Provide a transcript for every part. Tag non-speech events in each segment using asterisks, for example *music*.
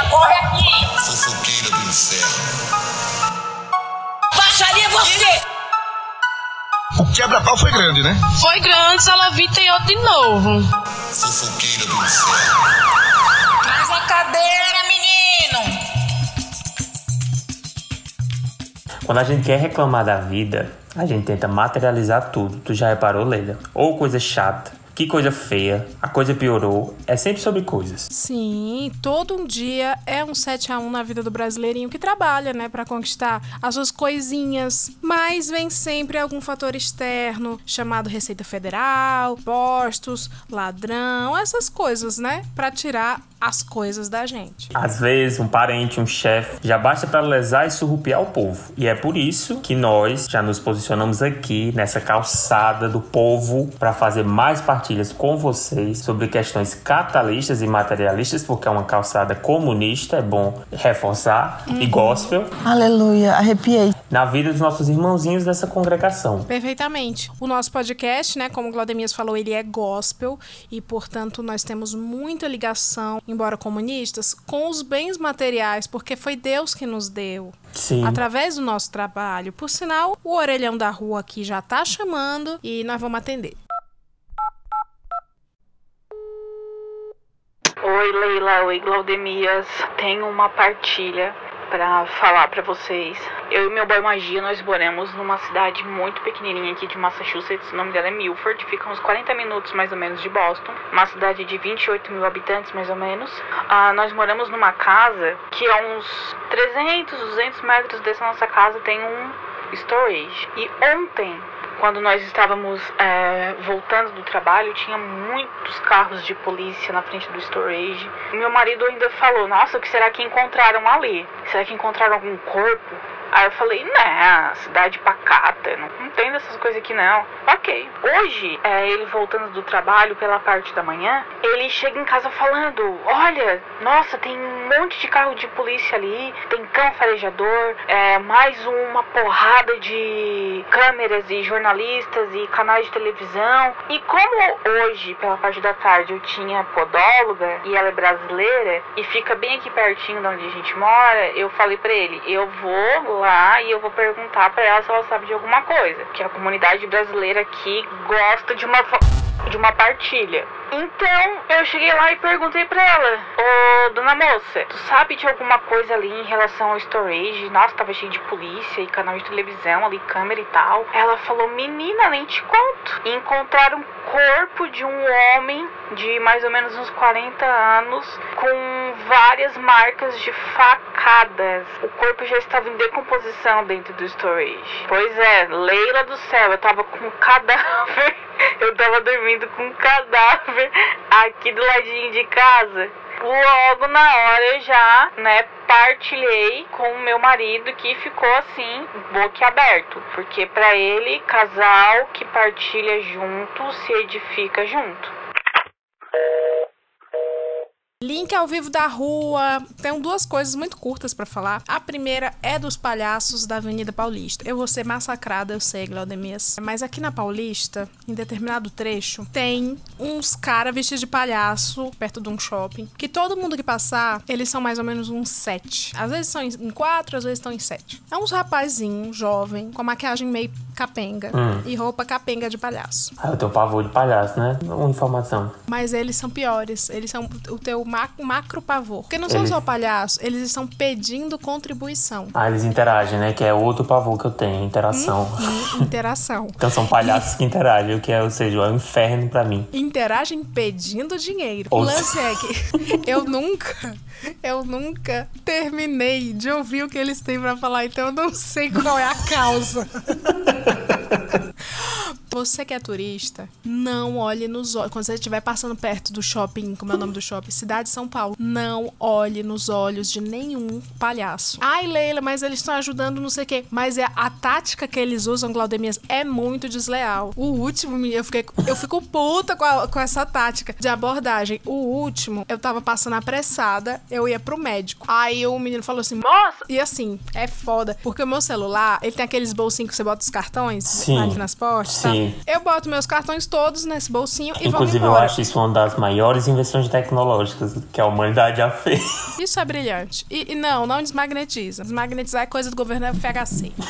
fofoqueira, corre aqui! Fofoqueira do inferno. Baixaria você! O quebra-pau foi grande, né? Foi grande, Salavita e outro de novo. Fofoqueira do inferno. Traz uma cadeira, menino! Quando a gente quer reclamar da vida, a gente tenta materializar tudo. Tu já reparou, Leila? Ou coisa chata, que coisa feia, a coisa piorou. É sempre sobre coisas. Sim, todo um dia é um 7 a 1 na vida do brasileirinho que trabalha, né, para conquistar as suas coisinhas, mas vem sempre algum fator externo, chamado Receita Federal, postos, ladrão, essas coisas, né, para tirar as coisas da gente. Às vezes, um parente, um chefe, já basta para lesar e surrupiar o povo. E é por isso que nós já nos posicionamos aqui nessa calçada do povo para fazer mais partilhas com vocês sobre questões capitalistas e materialistas, porque é uma calçada comunista, é bom reforçar, e gospel, Aleluia, arrepiei. na vida dos nossos irmãozinhos dessa congregação. Perfeitamente. O nosso podcast, né, como o Glaudemias falou, ele é gospel e, portanto, nós temos muita ligação, embora comunistas, com os bens materiais, porque foi Deus que nos deu. Sim. Através do nosso trabalho. Por sinal, o orelhão da rua aqui já tá chamando e nós vamos atender. Oi, Leila. Oi, Glaudemias. Tenho uma partilha pra falar pra vocês. Eu e meu boy Magia, nós moramos numa cidade muito pequenininha aqui de Massachusetts. O nome dela é Milford. Fica uns 40 minutos mais ou menos de Boston. Uma cidade de 28 mil habitantes, mais ou menos. Ah, nós moramos numa casa que a uns 300, 200 metros dessa nossa casa tem um storage. E ontem quando nós estávamos é, voltando do trabalho, tinha muitos carros de polícia na frente do storage. Meu marido ainda falou: Nossa, o que será que encontraram ali? Será que encontraram algum corpo? Aí eu falei, né, cidade pacata, não, não tem dessas coisas aqui não. Ok. Hoje, é, ele voltando do trabalho pela parte da manhã, ele chega em casa falando, olha, nossa, tem um monte de carro de polícia ali, tem cão farejador, é, mais uma porrada de câmeras e jornalistas e canais de televisão. E como hoje, pela parte da tarde, eu tinha podóloga e ela é brasileira e fica bem aqui pertinho de onde a gente mora, eu falei pra ele, eu vou lá e eu vou perguntar pra ela se ela sabe de alguma coisa. Que a comunidade brasileira aqui gosta de uma de uma partilha. Então eu cheguei lá e perguntei pra ela: Ô dona moça, tu sabe de alguma coisa ali em relação ao storage? Nossa, tava cheio de polícia e canal de televisão ali, câmera e tal. Ela falou: Menina, nem te conto. E encontraram o corpo de um homem de mais ou menos uns 40 anos com várias marcas de facadas. O corpo já estava em decomposição dentro do storage. Pois é, Leila do céu, eu tava com um *laughs* cadáver. Eu tava dormindo com um cadáver aqui do ladinho de casa. Logo na hora eu já, né, partilhei com o meu marido que ficou assim, boquiaberto. Porque pra ele, casal que partilha junto se edifica junto. Link ao vivo da rua. Tenho duas coisas muito curtas pra falar. A primeira é dos palhaços da Avenida Paulista. Eu vou ser massacrada, eu sei, Glaudemias. Mas aqui na Paulista, em determinado trecho, tem uns caras vestidos de palhaço perto de um shopping. Que todo mundo que passar, eles são mais ou menos uns sete. Às vezes são em quatro, às vezes estão em sete. É uns rapazinhos, jovem, com maquiagem meio capenga Hum. e roupa capenga de palhaço. Ah, eu tenho pavor de palhaço, né? Uma informação. Mas eles são piores. Eles são o teu ma- macro pavor. Porque não são Eles- só palhaços, eles estão pedindo contribuição. Ah, eles interagem, né? Que é outro pavor que eu tenho, interação. Hum, interação. *laughs* Então são palhaços que interagem, o que é, ou seja, é um inferno pra mim. Interagem pedindo dinheiro. Ou O lance é que *laughs* eu nunca, eu nunca terminei de ouvir o que eles têm pra falar, então eu não sei qual é a causa. *laughs* Você que é turista, não olhe nos olhos. Quando você estiver passando perto do shopping, como é o nome do shopping? Cidade de São Paulo. Não olhe nos olhos de nenhum palhaço. Ai, Leila, mas eles estão ajudando não sei o quê. Mas é a tática que eles usam, Glaudemias, é muito desleal. O último, eu, fiquei, eu fico puta com, a- com essa tática de abordagem. O último, eu tava passando apressada, eu ia pro médico. Aí o menino falou assim, moça! E assim, é foda. Porque o meu celular, ele tem aqueles bolsinhos que você bota os cartões Sim. aqui nas portas, tá? Sim. Eu boto meus cartões todos nesse bolsinho e Inclusive, vou eu embora. acho isso uma das maiores invenções tecnológicas que a humanidade já fez. Isso é brilhante. E, e não, não desmagnetiza. Desmagnetizar é coisa do governo FHC. *laughs*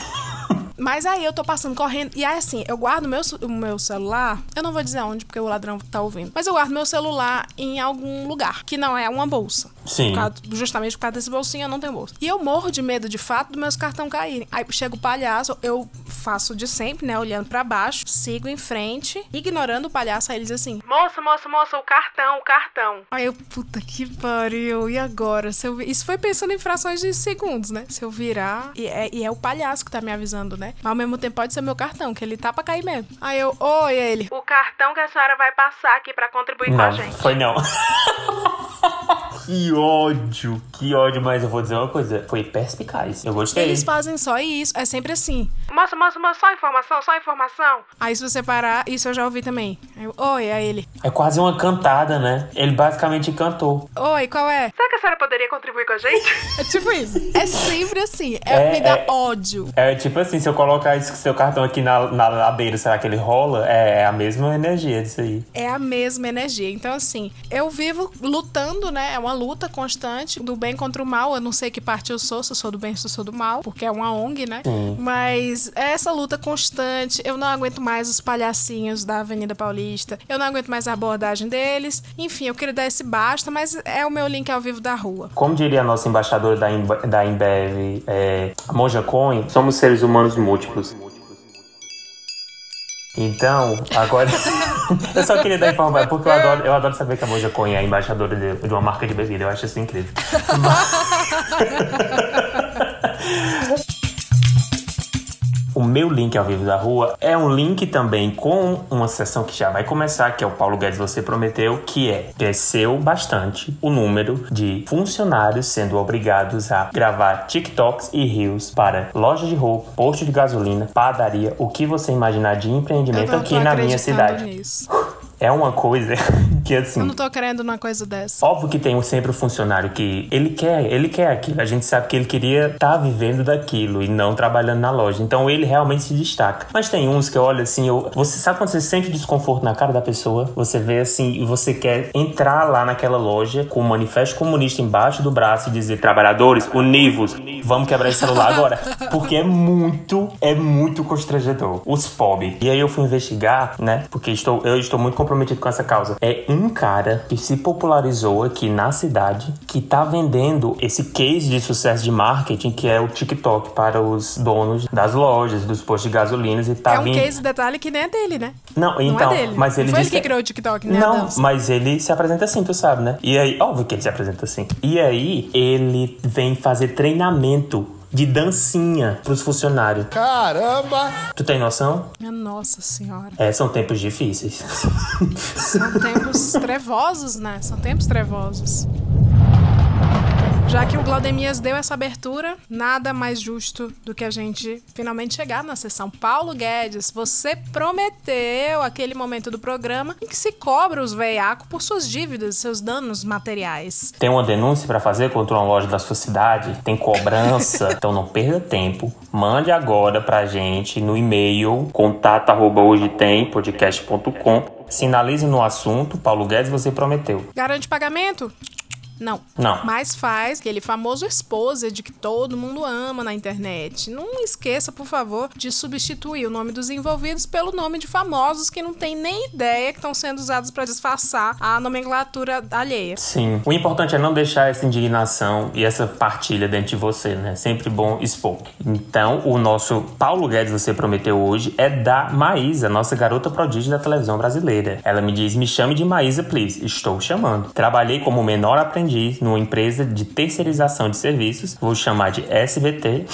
Mas aí eu tô passando correndo. E aí, assim, eu guardo meu, o meu celular. Eu não vou dizer onde, porque o ladrão tá ouvindo. Mas eu guardo meu celular em algum lugar, que não é uma bolsa. Sim. Por causa- justamente por causa desse bolsinho, eu não tenho bolsa. E eu morro de medo, de fato, dos meus cartão caírem. Aí chega o palhaço, eu faço de sempre, né? Olhando pra baixo, sigo em frente, ignorando o palhaço. Aí ele diz assim: Moça, moça, moça, o cartão, o cartão. Aí eu, puta que pariu. E agora? Se eu vi- Isso foi pensando em frações de segundos, né? Se eu virar. E é, e é o palhaço que tá me avisando, né? Mas ao mesmo tempo pode ser meu cartão, que ele tá pra cair mesmo. Aí eu, oi, ele. O cartão que a senhora vai passar aqui pra contribuir com a Não, gente. foi não. *laughs* que ódio, que ódio, mas eu vou dizer uma coisa, foi perspicaz. Eu gostei. Eles fazem só isso, é sempre assim. Moça, moça, moça, só informação, só informação. Aí se você parar, isso eu já ouvi também. Eu, Oi, aí ele. É quase uma cantada, né? Ele basicamente cantou. Oi, qual é? Será que a senhora poderia contribuir com a gente? *laughs* é tipo isso. É sempre assim. É, É, me dá é. ódio. É tipo assim, se eu colocar esse seu cartão aqui na, na ladeira, será que ele rola? É, é a mesma energia disso aí. É a mesma energia. Então, assim, eu vivo lutando, né? É uma luta constante do bem contra o mal. Eu não sei que parte eu sou, se eu sou do bem, se eu sou do mal, porque é uma ONG, né? Mas é essa luta constante. Eu não aguento mais os palhacinhos da Avenida Paulista. Eu não aguento mais a abordagem deles. Enfim, eu queria dar esse basta, mas é o meu link ao vivo da rua. Como diria a nossa embaixadora da, Imbe- da Embev, é, a Monja Coin, somos seres humanos múltiplos. Então, agora. *laughs* *laughs* eu só queria dar informação, porque eu adoro, eu adoro saber que a Monja Coin é a embaixadora de, de uma marca de bebida. Eu acho isso incrível. *laughs* meu link ao vivo da rua é um link também com uma sessão que já vai começar, que é o Paulo Guedes Você Prometeu, que é cresceu bastante o número de funcionários sendo obrigados a gravar TikToks e Reels para loja de roupa, posto de gasolina, padaria, o que você imaginar de empreendimento aqui na minha cidade. nisso. *laughs* É uma coisa *laughs* que assim. Eu não tô querendo uma coisa dessa. Óbvio que tem sempre o funcionário que ele quer, ele quer aquilo. A gente sabe que ele queria estar vivendo daquilo e não trabalhando na loja. Então ele realmente se destaca. Mas tem uns que olha assim, eu, você sabe quando você sente desconforto na cara da pessoa? Você vê assim e você quer entrar lá naquela loja com o manifesto comunista embaixo do braço e dizer: trabalhadores, univos, vamos quebrar esse celular agora. *laughs* Porque é muito, é muito constrangedor. Os POB. E aí eu fui investigar, né? Porque estou, eu estou muito comprometido com essa causa. É um cara que se popularizou aqui na cidade que tá vendendo esse case de sucesso de marketing que é o TikTok para os donos das lojas, dos postos de gasolinas e tá é um vindo. case detalhe que nem é dele, né? Não, então, é dele. mas ele Não foi ele que criou o TikTok, né? Não, mas ele se apresenta assim, tu sabe, né? E aí, óbvio que ele se apresenta assim. E aí, ele vem fazer treinamento de dancinha pros funcionários. Caramba! Tu tem noção? Minha nossa senhora. É, são tempos difíceis. São tempos *laughs* trevosos, né? São tempos trevosos. Já que o Glaudemias deu essa abertura, nada mais justo do que a gente finalmente chegar na sessão. Paulo Guedes, você prometeu aquele momento do programa em que se cobra os veiacos por suas dívidas, seus danos materiais. Tem uma denúncia pra fazer contra uma loja da sua cidade? Tem cobrança? *laughs* então não perda tempo. Mande agora pra gente no e-mail contato arroba hoje tem podcast.com. Sinalize no assunto, Paulo Guedes, você prometeu. Garante pagamento? Não. Não. Mas faz aquele famoso exposed que todo mundo ama na internet. Não esqueça, por favor, de substituir o nome dos envolvidos pelo nome de famosos que não tem nem ideia que estão sendo usados para disfarçar a nomenclatura alheia. Sim. O importante é não deixar essa indignação e essa partilha dentro de você, né? Sempre bom expor. Então, o nosso Paulo Guedes, você prometeu hoje, é da Maísa, nossa garota prodígio da televisão brasileira. Ela me diz: me chame de Maísa, please. Estou chamando. Trabalhei como menor aprendiz numa empresa de terceirização de serviços, vou chamar de SBT,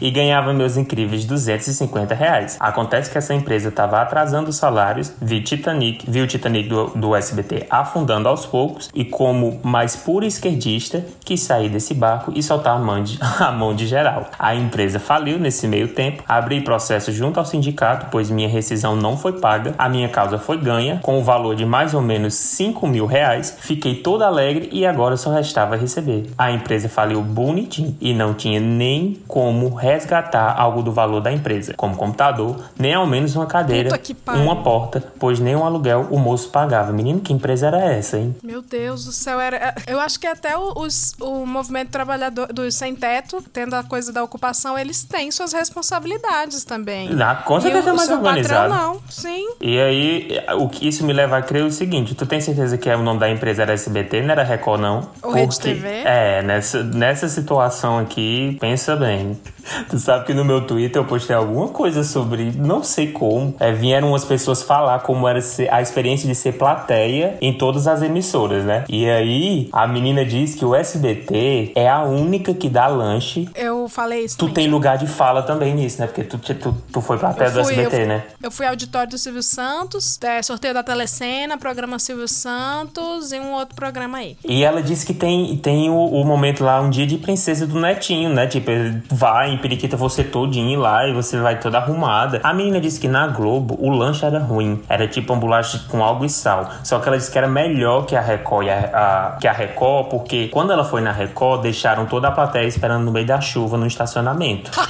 e ganhava meus incríveis 250 reais. Acontece que essa empresa estava atrasando os salários, vi Titanic, vi o Titanic do, do SBT afundando aos poucos, e como mais pura esquerdista, quis sair desse barco e soltar a mão de, *laughs* a mão de geral. A empresa faliu nesse meio tempo, abri processo junto ao sindicato, pois minha rescisão não foi paga, a minha causa foi ganha, com o valor de mais ou menos 5 mil reais, fiquei toda alegre e agora agora só restava receber. A empresa faliu bonitinho e não tinha nem como resgatar algo do valor da empresa, como computador, nem ao menos uma cadeira, uma porta, pois nem um aluguel o moço pagava. Menino, que empresa era essa, hein? Meu Deus do céu, era. Eu acho que até o- os, o movimento trabalhador dos sem teto, tendo a coisa da ocupação, eles têm suas responsabilidades também. Ah, com E certeza o, é mais organizado. patrão não, sim. E aí, o que isso me leva a crer o seguinte: tu tem certeza que é o nome da empresa era SBT, não era Record, não? Ou Rede TV? É, nessa, nessa situação aqui, pensa bem. *laughs* Tu sabe que no meu Twitter eu postei alguma coisa sobre, não sei como, é, vieram umas pessoas falar como era a experiência de ser plateia em todas as emissoras, né? E aí, a menina diz que o SBT é a única que dá lanche. Eu falei isso. Tu também. tem lugar de fala também nisso, né? Porque tu, tu, tu foi plateia do Eu fui, eu SBT, fui- né? Eu fui auditório do Silvio Santos, é, sorteio da Telecena, programa Silvio Santos e um outro programa aí. E ela disse que tem, tem o, o momento lá, um dia de princesa do netinho, né? Tipo, ele vai, empiriquita você todinho lá e você vai toda arrumada. A menina disse que na Globo o lanche era ruim. Era tipo um bolacha com algo e sal. Só que ela disse que era melhor que a Record, a, a- que a Record, porque quando ela foi na Record, deixaram toda a plateia esperando no meio da chuva no estacionamento. *laughs*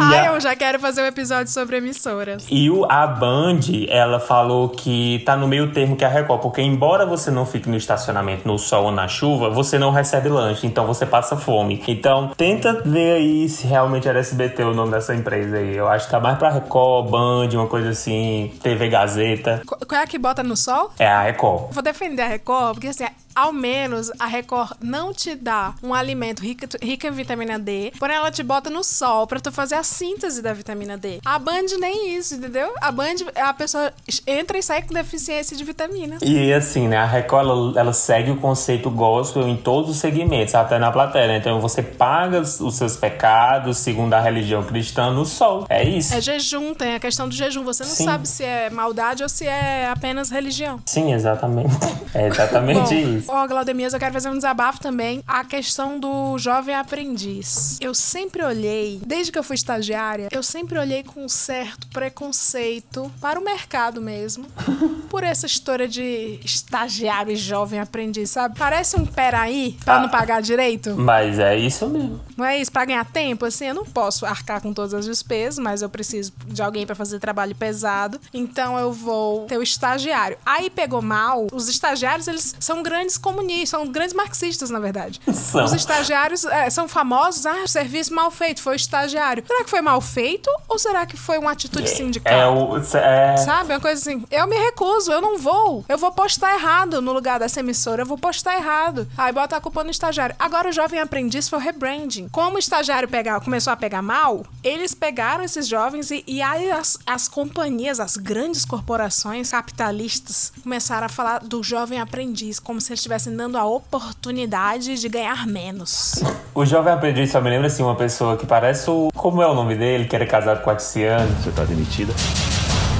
Ai, a- eu já quero fazer um episódio sobre emissoras. E o, a Band, ela falou que tá no meio termo que a Record, porque embora você não fique no estacionamento no sol ou na chuva, você não recebe lanche, então você passa fome. Então, tenta ver aí se realmente era SBT o nome dessa empresa aí. Eu acho que tá mais pra Record, Band, uma coisa assim, TV Gazeta. Qu- Qual é a que bota no sol? É a Record. Vou defender a Record, porque assim, ao menos a Record não te dá um alimento rico, rico em vitamina D, porém ela te bota no sol pra tu fazer a síntese da vitamina D. A Band nem isso, entendeu? A Band, a pessoa entra e sai com deficiência de vitaminas. E assim, né? A Record, ela, ela segue o conceito gospel em todos os segmentos, até na plateia. né? Então você paga os os seus pecados, segundo a religião cristã, no sol. É isso. É jejum, tem a questão do jejum. Você não Sim. sabe se é maldade ou se é apenas religião. Sim, exatamente. É exatamente *laughs* isso. Ó, Glaudemias, eu quero fazer um desabafo também. A questão do jovem aprendiz. Eu sempre olhei, desde que eu fui estagiária, eu sempre olhei com um certo preconceito para o mercado mesmo. *laughs* por essa história de estagiário e jovem aprendiz, sabe? Parece um peraí pra não pagar direito. Mas é isso mesmo. Não é isso? Pra ganhar tempo, assim, eu não posso arcar com todas as despesas, mas eu preciso de alguém pra fazer trabalho pesado. Então eu vou ter o estagiário. Aí pegou mal, os estagiários, eles são grandes comunistas, são grandes marxistas, na verdade. *laughs* São. Os estagiários é, são famosos, ah, serviço mal feito, foi o estagiário. Será que foi mal feito ou será que foi uma atitude sindical? É o. É, Sabe? Uma coisa assim. Eu me recuso, eu não vou. Eu vou postar errado no lugar dessa emissora. Eu vou postar errado. Aí bota a culpa no estagiário. Agora o jovem aprendiz foi o rebranding. Como o estagiário pegar, começou a pegar mal, eles pegaram esses jovens e, e aí as, as companhias, as grandes corporações capitalistas começaram a falar do jovem aprendiz, como se eles estivessem dando a oportunidade de ganhar menos. o jovem aprendiz só me lembra assim, uma pessoa que parece o. Como é o nome dele? Que era casado com a Tiziane. Você tá demitida?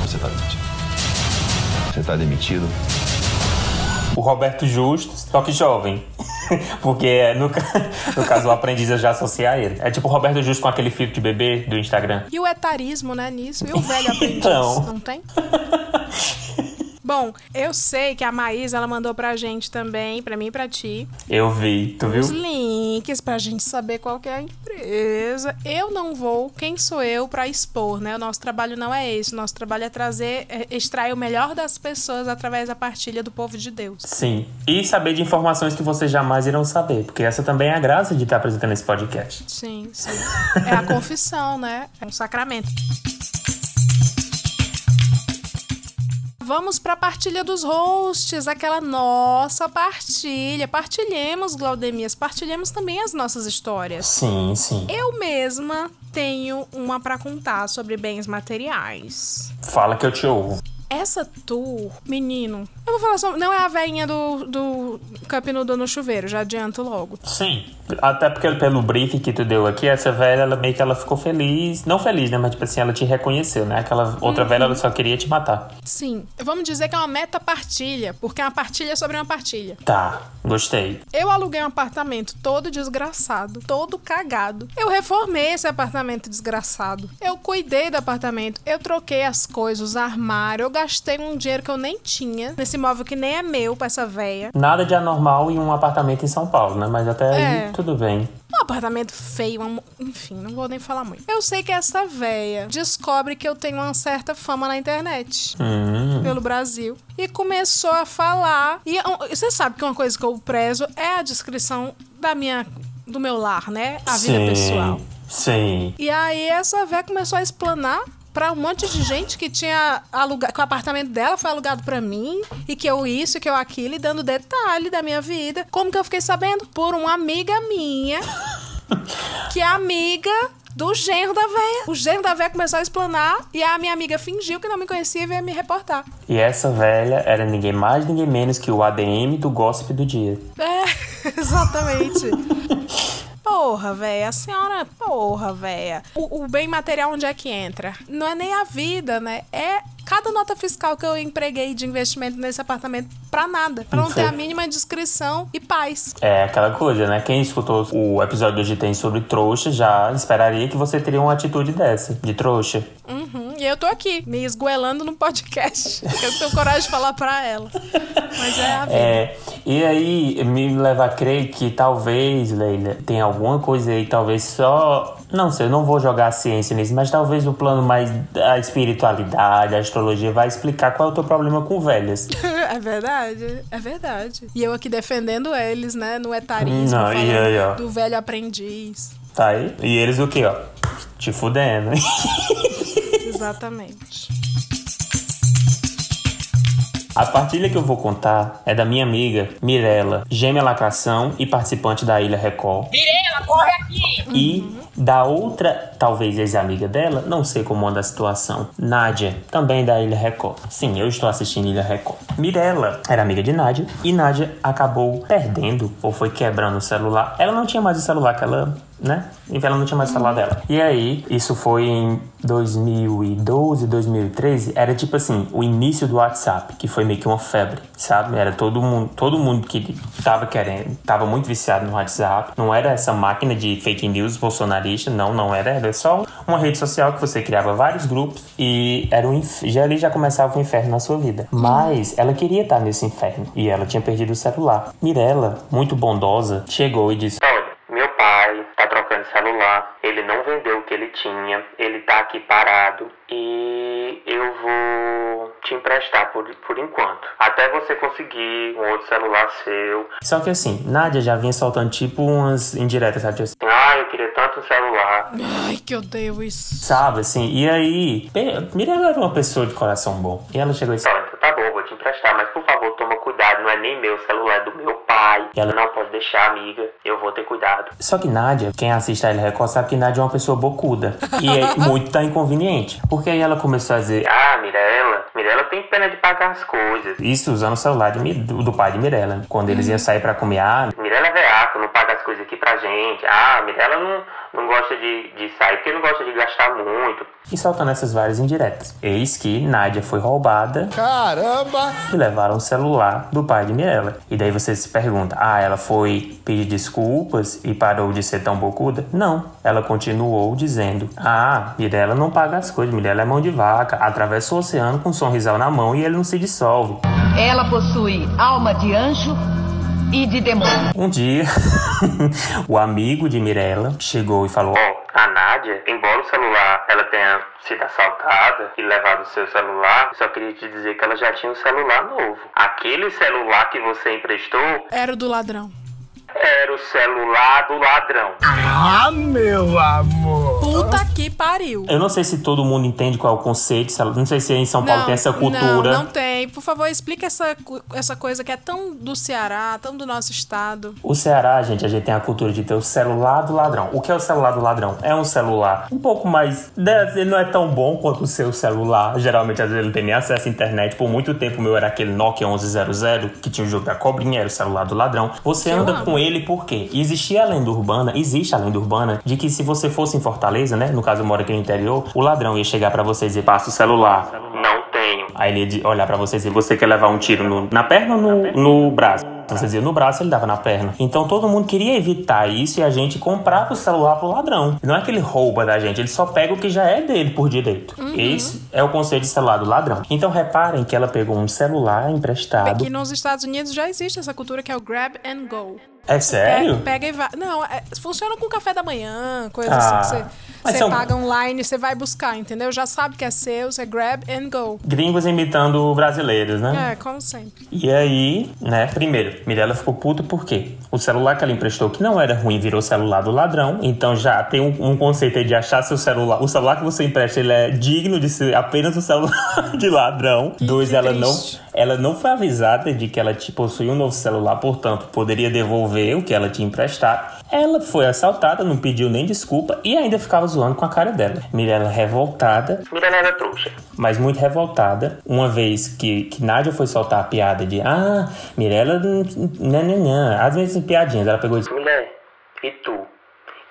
Você tá demitido. Você tá demitido? O Roberto Justo, só que jovem. *laughs* Porque no, ca- *laughs* no caso o aprendiz eu já associei a ele. É tipo o Roberto Justo com aquele filtro de bebê do Instagram. E o etarismo, né, nisso? E o velho *laughs* aprendiz, Então. não tem? Bom, eu sei que a Maísa, ela mandou pra gente também, pra mim e pra ti, Eu vi, tu viu? os links pra gente saber qual que é a empresa. Eu não vou, quem sou eu pra expor, né? O nosso trabalho não é esse. O nosso trabalho é trazer, é extrair o melhor das pessoas através da partilha do povo de Deus. Sim. E saber de informações que vocês jamais irão saber. Porque essa também é a graça de estar apresentando esse podcast. Sim, sim. É a confissão, né? É um sacramento. Vamos para a partilha dos hosts, aquela nossa partilha. Partilhemos, Glaudemias, partilhemos também as nossas histórias. Sim, sim. Eu mesma tenho uma para contar sobre bens materiais. Fala que eu te ouvo. Essa tour, menino, eu vou falar só, não é a veinha do, do Cup Noodle no chuveiro, já adianto logo. Sim. Até porque pelo briefing que tu deu aqui, essa velha, ela meio que ela ficou feliz. Não feliz, né? Mas tipo assim, ela te reconheceu, né? Aquela outra velha, ela só queria te matar. Sim, vamos dizer que é uma meta partilha, porque é uma partilha sobre uma partilha. Tá, gostei. Eu aluguei um apartamento todo desgraçado, todo cagado. Eu reformei esse apartamento desgraçado. Eu cuidei do apartamento, eu troquei as coisas, o armário, eu gastei um dinheiro que eu nem tinha nesse imóvel que nem é meu pra essa véia. Nada de anormal em um apartamento em São Paulo, né? Mas até É. aí tudo bem. Um apartamento feio, um- enfim, não vou nem falar muito. Eu sei que essa véia descobre que eu tenho uma certa fama na internet. Hum. Pelo Brasil. E começou a falar. E você sabe que uma coisa que eu prezo é a descrição da minha, do meu lar, né? A vida sim, pessoal. Sim. E aí essa véia começou a explanar pra um monte de gente que tinha alugado, que o apartamento dela foi alugado pra mim, e que eu isso, e que eu aquilo, e dando detalhe da minha vida. Como que eu fiquei sabendo? Por uma amiga minha, que é amiga do genro da véia. O genro da véia começou a explanar, e a minha amiga fingiu que não me conhecia e veio me reportar. E essa velha era ninguém mais, ninguém menos que o ADM do gossip do dia. É, *laughs* exatamente. *laughs* Porra, véia, a senhora, porra, véia. O, o bem material onde é que entra? Não é nem a vida, né? É cada nota fiscal que eu empreguei de investimento nesse apartamento pra nada. Pra não ter a mínima descrição e paz. É aquela coisa, né? Quem escutou o episódio de tem sobre trouxa já esperaria que você teria uma atitude dessa, de trouxa. Uhum, E eu tô aqui, me esgoelando no podcast. Eu tenho coragem de falar pra ela. Mas é a vida. É, e aí me leva a crer que talvez, Leila, tem alguma coisa aí, talvez só. Não sei, eu não vou jogar a ciência nisso, mas talvez o plano mais da espiritualidade, a astrologia, vai explicar qual é o teu problema com velhas. *laughs* É verdade, é verdade. E eu aqui defendendo eles, né? No etarismo, Não, e aí, ó. do velho aprendiz. Tá aí? E eles o quê, ó? Te fudendo. *laughs* Exatamente. A partilha que eu vou contar é da minha amiga Mirella, gêmea lacração e participante da Ilha Record. Mirela, corre aqui! E da outra, talvez ex-amiga dela, não sei como anda a situação, Nádia, também da Ilha Record. Sim, eu estou assistindo Ilha Record. Mirella era amiga de Nádia e Nádia acabou perdendo ou foi quebrando o celular. Ela não tinha mais o celular que ela, né? E ela não tinha mais celular dela. E aí, isso foi em 2012, 2013, era tipo assim, o início do WhatsApp, que foi meio que uma febre, sabe? Era todo mundo, todo mundo que tava querendo, tava muito viciado no WhatsApp. Não era essa máquina de fake news bolsonarista, não, não era. Era só uma rede social que você criava vários grupos e era um já ali já começava o inferno na sua vida. Mas ela queria estar nesse inferno e ela tinha perdido o celular. Mirella, muito bondosa, chegou e disse: trocando celular, ele não vendeu o que ele tinha, ele tá aqui parado e eu vou te emprestar por, por enquanto. Até você conseguir um outro celular seu. Só que assim, Nádia já vinha soltando tipo umas indiretas, sabe? Tipo assim, ah, eu queria tanto um celular. Ai, que eu odeio isso. Sabe, assim, e aí, Mirella era uma pessoa de coração bom. E ela chegou e disse: Olha, tá bom, vou te emprestar, mas por favor, toma cuidado, nem meu celular, é do meu pai. E ela não pode deixar, amiga, eu vou ter cuidado. Só que Nádia, quem assiste a Ilha Record sabe que Nádia é uma pessoa bocuda. E é *laughs* muito tá inconveniente. Porque aí ela começou a dizer: Ah, Mirella, Mirella tem pena de pagar as coisas. Isso usando o celular de do, do pai de Mirella. Quando eles iam sair pra comer, ah, Mirella é veaco, não paga as coisas aqui pra gente. Ah, Mirella não, não gosta de, de sair porque não gosta de gastar muito. E soltando essas várias indiretas. Eis que Nádia foi roubada Caramba! e levaram o celular do pai de Mirella. E daí você se pergunta: ah, ela foi pedir desculpas e parou de ser tão bocuda? Não. Ela continuou dizendo: ah, Mirella não paga as coisas, Mirella é mão de vaca, atravessa o oceano com um sorrisal na mão e ele não se dissolve. Ela possui alma de anjo e de demônio. Um dia, *laughs* o amigo de Mirella chegou e falou: Ó, a Nádia, embora o celular ela tenha sido assaltada e levado o seu celular, só queria te dizer que ela já tinha um celular novo. Aquele celular que você emprestou Era o do ladrão. Era o celular do ladrão. Ah, meu amor! Puta que pariu. Eu não sei se todo mundo entende qual é o conceito, não sei se em São Paulo tem essa cultura. Não, não tem. Por favor, explica essa, essa coisa que é tão do Ceará, tão do nosso estado. O Ceará, gente, a gente tem a cultura de ter o celular do ladrão. O que é o celular do ladrão? É um celular um pouco mais. Ele não é tão bom quanto o seu celular. Geralmente, às vezes, ele não tem nem acesso à internet. Por muito tempo, o meu era aquele Nokia 1100, que tinha o jogo da cobrinha, era o celular do ladrão. Você Que anda com ele por quê? E existia a lenda urbana, existe a lenda urbana, de que se você fosse em Fortaleza, né? No caso, eu moro aqui no interior, o ladrão ia chegar pra você e dizer: passa o celular. Não tenho. Aí ele ia olhar pra você e dizer: você quer levar um tiro no- na perna ou no, no braço? Então você dizia no braço, ele dava na perna. Então todo mundo queria evitar isso e a gente comprava o celular pro ladrão. Não é que ele rouba da gente, ele só pega o que já é dele por direito. Esse é o conceito de celular do ladrão. Então reparem que ela pegou um celular emprestado. Aqui nos Estados Unidos já existe essa cultura que é o grab and go. É sério? Pega, pega e vai. Não, é- funciona com café da manhã, coisa Ah, assim que você, mas você são- paga online, você vai buscar, entendeu? Já sabe que é seu, você grab and go. Gringos imitando brasileiros, né? É, como sempre. E aí, né, primeiro, Mirella ficou puta porque o celular que ela emprestou, que não era ruim, virou celular do ladrão. Então já tem um, um conceito aí de achar seu celular. O celular que você empresta, ele é digno de ser apenas um celular *laughs* de ladrão. Dois, que ela não, triste. ela não foi avisada de que ela te possuía um novo celular, portanto, poderia devolver o que ela tinha emprestado. Ela foi assaltada, não pediu nem desculpa e ainda ficava zoando com a cara dela. Mirella revoltada. Mirella era trouxa. Mas muito revoltada, uma vez que, que Nádia foi soltar a piada de Ah, Mirella, nananã, as mesmas piadinhas. Ela pegou e disse: Mulher, e tu,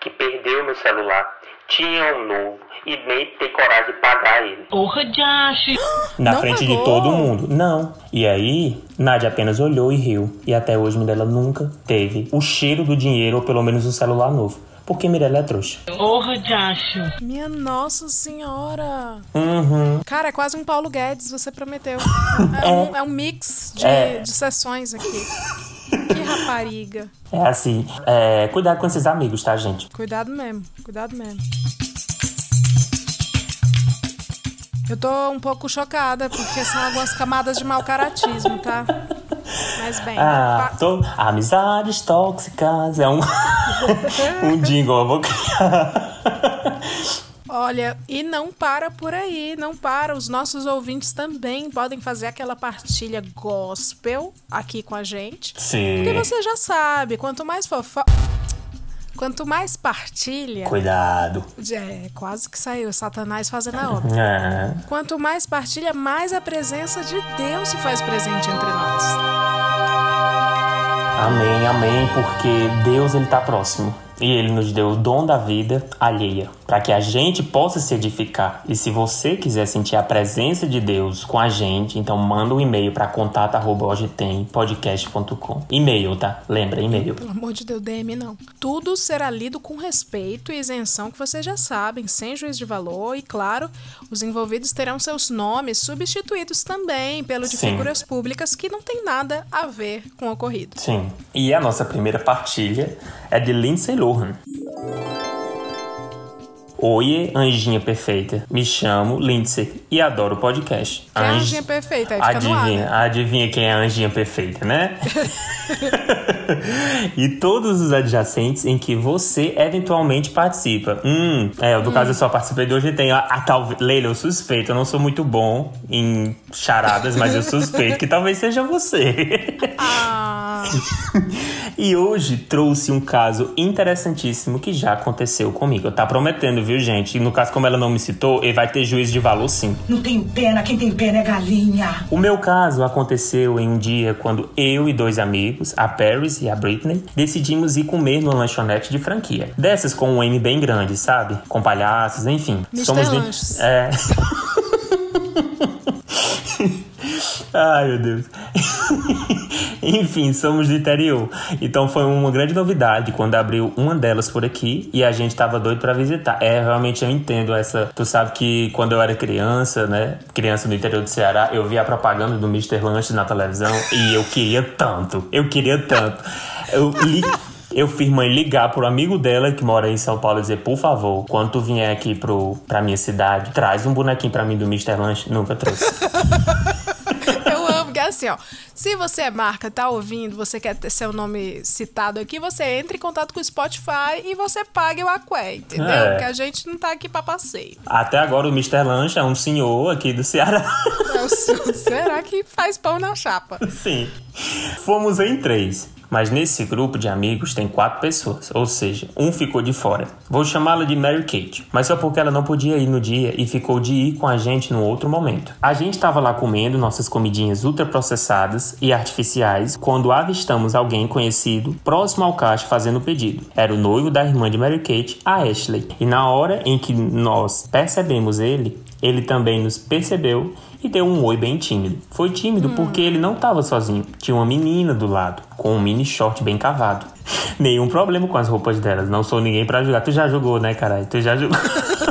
que perdeu meu celular, tinha um novo e nem tem coragem de pagar ele. Porra de acho. *gasps* Na Não frente pagou? de todo mundo. Não. E aí, Nádia apenas olhou e riu. E até hoje Mirella nunca teve o cheiro do dinheiro ou pelo menos um celular novo. Porque Mirella é trouxa. Porra de acho. Minha nossa senhora. Uhum. Cara, é quase um Paulo Guedes, você prometeu. *laughs* É, um, é um mix de, É. de sessões aqui. Que rapariga. É assim, é, cuidado com esses amigos, tá, gente? Cuidado mesmo, cuidado mesmo. Eu tô um pouco chocada, porque são algumas camadas de mau caratismo, tá? Mas bem. Ah, pa- tô... Amizades tóxicas é um, *laughs* um jingle, eu vou criar. Olha, e não para por aí, não para. Os nossos ouvintes também podem fazer aquela partilha gospel aqui com a gente. Sim. Porque você já sabe, quanto mais fofo... Quanto mais partilha. Cuidado. É, quase que saiu Satanás fazendo a obra. É. Quanto mais partilha, mais a presença de Deus se faz presente entre nós. Amém, amém, porque Deus ele tá próximo. E ele nos deu o dom da vida alheia, para que a gente possa se edificar. E se você quiser sentir a presença de Deus com a gente, então manda um e-mail para contato@hojetempodcast.com. E-mail, tá? Lembra, e-mail. Pelo amor de Deus, DM não. Tudo será lido com respeito e isenção que vocês já sabem, sem juízo de valor. E claro, os envolvidos terão seus nomes substituídos também pelo de Sim. figuras públicas que não tem nada a ver com o ocorrido. Sim. E a nossa primeira partilha é de Lindsay Lohan. Johan. Oiê, anjinha perfeita. Me chamo Lindsay e adoro o podcast. Que é anjinha perfeita, aí fica no ar, Adivinha, né? adivinha quem é a anjinha perfeita, né? *laughs* e todos os adjacentes em que você eventualmente participa. Hum, é, no caso eu só participei de hoje tem a, a tal Leila, eu suspeito, eu não sou muito bom em charadas, mas eu suspeito que talvez seja você. Ah, *laughs* E hoje trouxe um caso interessantíssimo que já aconteceu comigo. Tá prometendo, viu, gente? E no caso, como ela não me citou, ele vai ter juízo de valor sim. Não tenho pena, quem tem pena é galinha. O meu caso aconteceu em um dia quando eu e dois amigos, a Paris e a Britney, decidimos ir comer numa lanchonete de franquia. Dessas com um M bem grande, sabe? Com palhaços, enfim. Mr. de- Lanches. *laughs* É. Ai, meu Deus. *laughs* *laughs* Enfim, somos do interior. Então foi uma grande novidade quando abriu uma delas por aqui e a gente tava doido pra visitar. É, realmente eu entendo essa. Tu sabe que quando eu era criança, né? Criança do interior do Ceará, eu via a propaganda do Mr. Lanche na televisão e eu queria tanto. Eu queria tanto. Eu li. Eu fiz mãe ligar pro amigo dela que mora em São Paulo e dizer, por favor, quando tu vier aqui pro, pra minha cidade, traz um bonequinho pra mim do Mr. Lanche. Nunca trouxe. *laughs* assim, ó. Se você é marca, tá ouvindo, você quer ter seu nome citado aqui, você entra em contato com o Spotify e você paga o Aqué, entendeu? É. Porque a gente não tá aqui pra passeio. Até agora o Mr. Lanche é um senhor aqui do Ceará. É o seu- Será que faz pão na chapa? *laughs* Sim. Fomos em três. Mas nesse grupo de amigos tem quatro pessoas, ou seja, um ficou de fora. Vou chamá-la de Mary Kate, mas só porque ela não podia ir no dia e ficou de ir com a gente no outro momento. A gente estava lá comendo nossas comidinhas ultraprocessadas e artificiais quando avistamos alguém conhecido próximo ao caixa fazendo o pedido. Era o noivo da irmã de Mary Kate, a Ashley. E na hora em que nós percebemos ele, Ele também nos percebeu e deu um oi bem tímido. Foi tímido porque ele não estava sozinho. Tinha uma menina do lado, com um mini short bem cavado. *laughs* Nenhum problema com as roupas delas. Não sou ninguém pra julgar. Tu já jogou, né, caralho? Tu já jogou. *laughs*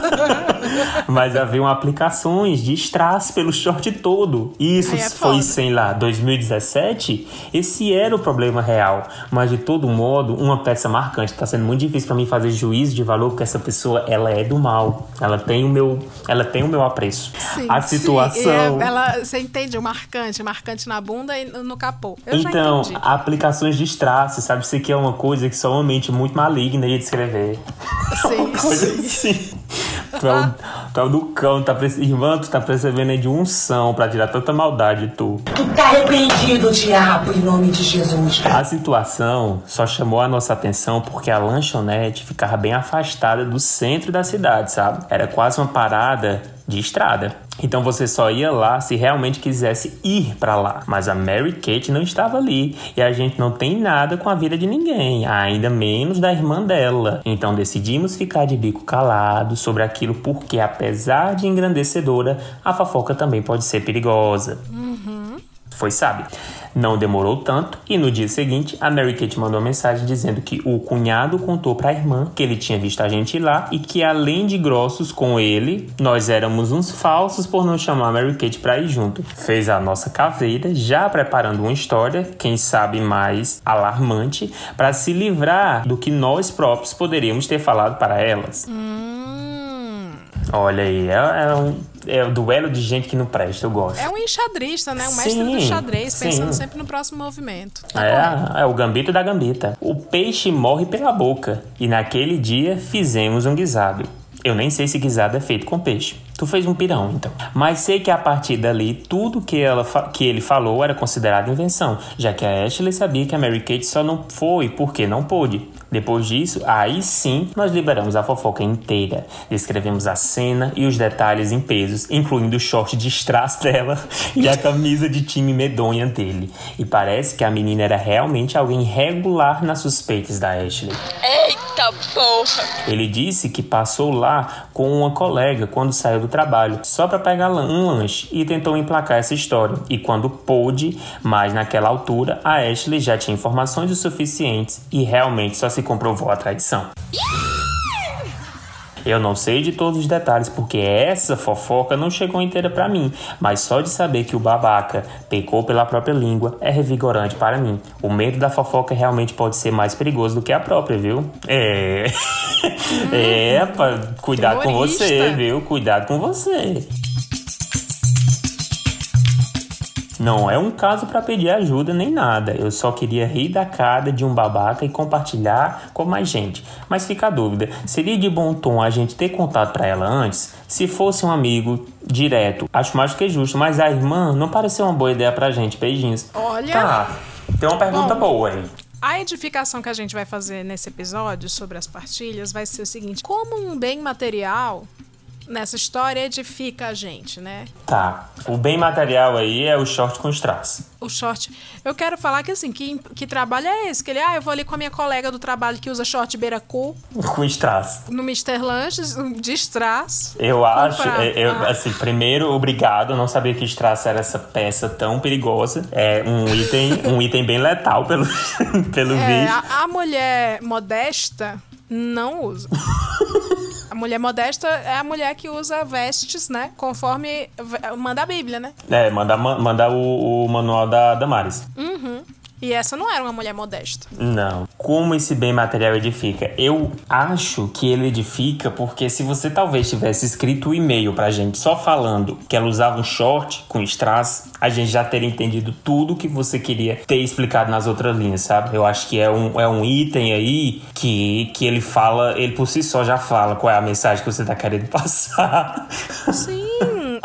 Mas haviam aplicações de strass pelo short todo. E isso é foi, foda. sei lá, 2017? Esse era o problema real. Mas de todo modo, uma peça marcante. Tá sendo muito difícil pra mim fazer juízo de valor, porque essa pessoa, ela é do mal. Ela tem o meu, ela tem o meu apreço. Sim, A sim, situação. e é- ela, você entende o marcante, marcante na bunda e no capô. Eu então, aplicações de strass, sabe? Isso aqui é uma coisa que só uma mente muito maligna ia descrever. Sim, *laughs* sim. assim. Tu é o, tu é o do cão, tá irmã, tu tá percebendo de unção pra tirar tanta maldade de tu. Tu tá repreendido, diabo, em nome de Jesus. A situação só chamou a nossa atenção porque a lanchonete ficava bem afastada do centro da cidade, sabe? Era quase uma parada de estrada. Então você só ia lá se realmente quisesse ir pra lá. Mas a Mary Kate não estava ali e a gente não tem nada com a vida de ninguém, ainda menos da irmã dela. Então decidimos ficar de bico calado sobre aquilo porque apesar de engrandecedora, a fofoca também pode ser perigosa. Foi sábio. Não demorou tanto e no dia seguinte a Mary Kate mandou uma mensagem dizendo que o cunhado contou pra irmã que ele tinha visto a gente lá e que além de grossos com ele, nós éramos uns falsos por não chamar a Mary Kate pra ir junto. Fez a nossa caveira, já preparando uma história, quem sabe mais alarmante, pra se livrar do que nós próprios poderíamos ter falado para elas. Hum, Olha aí, é, é um é o duelo de gente que não presta, eu gosto. é um enxadrista, né? Um mestre Sim, do xadrez, pensando sim. sempre no próximo movimento. Tá. É, é o gambito da gambita. O peixe morre pela boca. E naquele dia fizemos um guisado. Eu nem sei se guisado é feito com peixe. Tu fez um pirão, então. Mas sei que a partir dali, tudo que, ela que ele falou era considerado invenção, já que a Ashley sabia que a Mary Kate só não foi porque não pôde. Depois disso, aí sim, nós liberamos a fofoca inteira. Descrevemos a cena e os detalhes em pesos, incluindo o short de strass *laughs* dela e a camisa de time medonha dele. E parece que a menina era realmente alguém regular nas suspeitas da Ashley. Eita porra! Ele disse que passou lá com uma colega quando saiu do trabalho, só para pegar um lanche e tentou emplacar essa história. E quando pôde, mas naquela altura, a Ashley já tinha informações o suficientes e realmente só se comprovou a traição. Eu não sei de todos os detalhes porque essa fofoca não chegou inteira pra mim, mas só de saber que o babaca pecou pela própria língua é revigorante para mim. O medo da fofoca realmente pode ser mais perigoso do que a própria, viu? É. *laughs* é, pá, cuidado com você, viu? Cuidado com você. Não é um caso pra pedir ajuda nem nada. Eu só queria rir da cara de um babaca e compartilhar com mais gente. Mas fica a dúvida: seria de bom tom a gente ter contado pra ela antes? Se fosse um amigo direto, acho mais do que justo. Mas a irmã não pareceu uma boa ideia pra gente. Beijinhos. Olha. Tá, tem uma pergunta Bom. boa aí. A edificação que a gente vai fazer nesse episódio sobre as partilhas vai ser o seguinte: como um bem material nessa história edifica a gente, né? Tá. O bem material aí é o short com strass. O short. Eu quero falar que assim, que, que trabalho é esse? Que ele, ah, eu vou ali com a minha colega do trabalho que usa short beira cu *laughs* Com strass. no Mr. Lanches, de strass. Eu acho, é, eu, Ah. assim, primeiro, obrigado. Eu não sabia que strass era essa peça tão perigosa. É um item, um item bem letal, pelo, *laughs* pelo É, visto. a, a mulher modesta não usa. *laughs* A mulher modesta é a mulher que usa vestes, né? Conforme manda a Bíblia, né? É, mandar manda o, o manual da Damares. Uhum. E essa não era uma mulher modesta. Não. Como esse bem material edifica? Eu acho que ele edifica porque se você talvez tivesse escrito o e-mail pra gente só falando que ela usava um short com strass, a gente já teria entendido tudo que você queria ter explicado nas outras linhas, sabe? Eu acho que é um, é um item aí que, que ele fala, ele por si só já fala qual é a mensagem que você tá querendo *laughs* passar. Sim,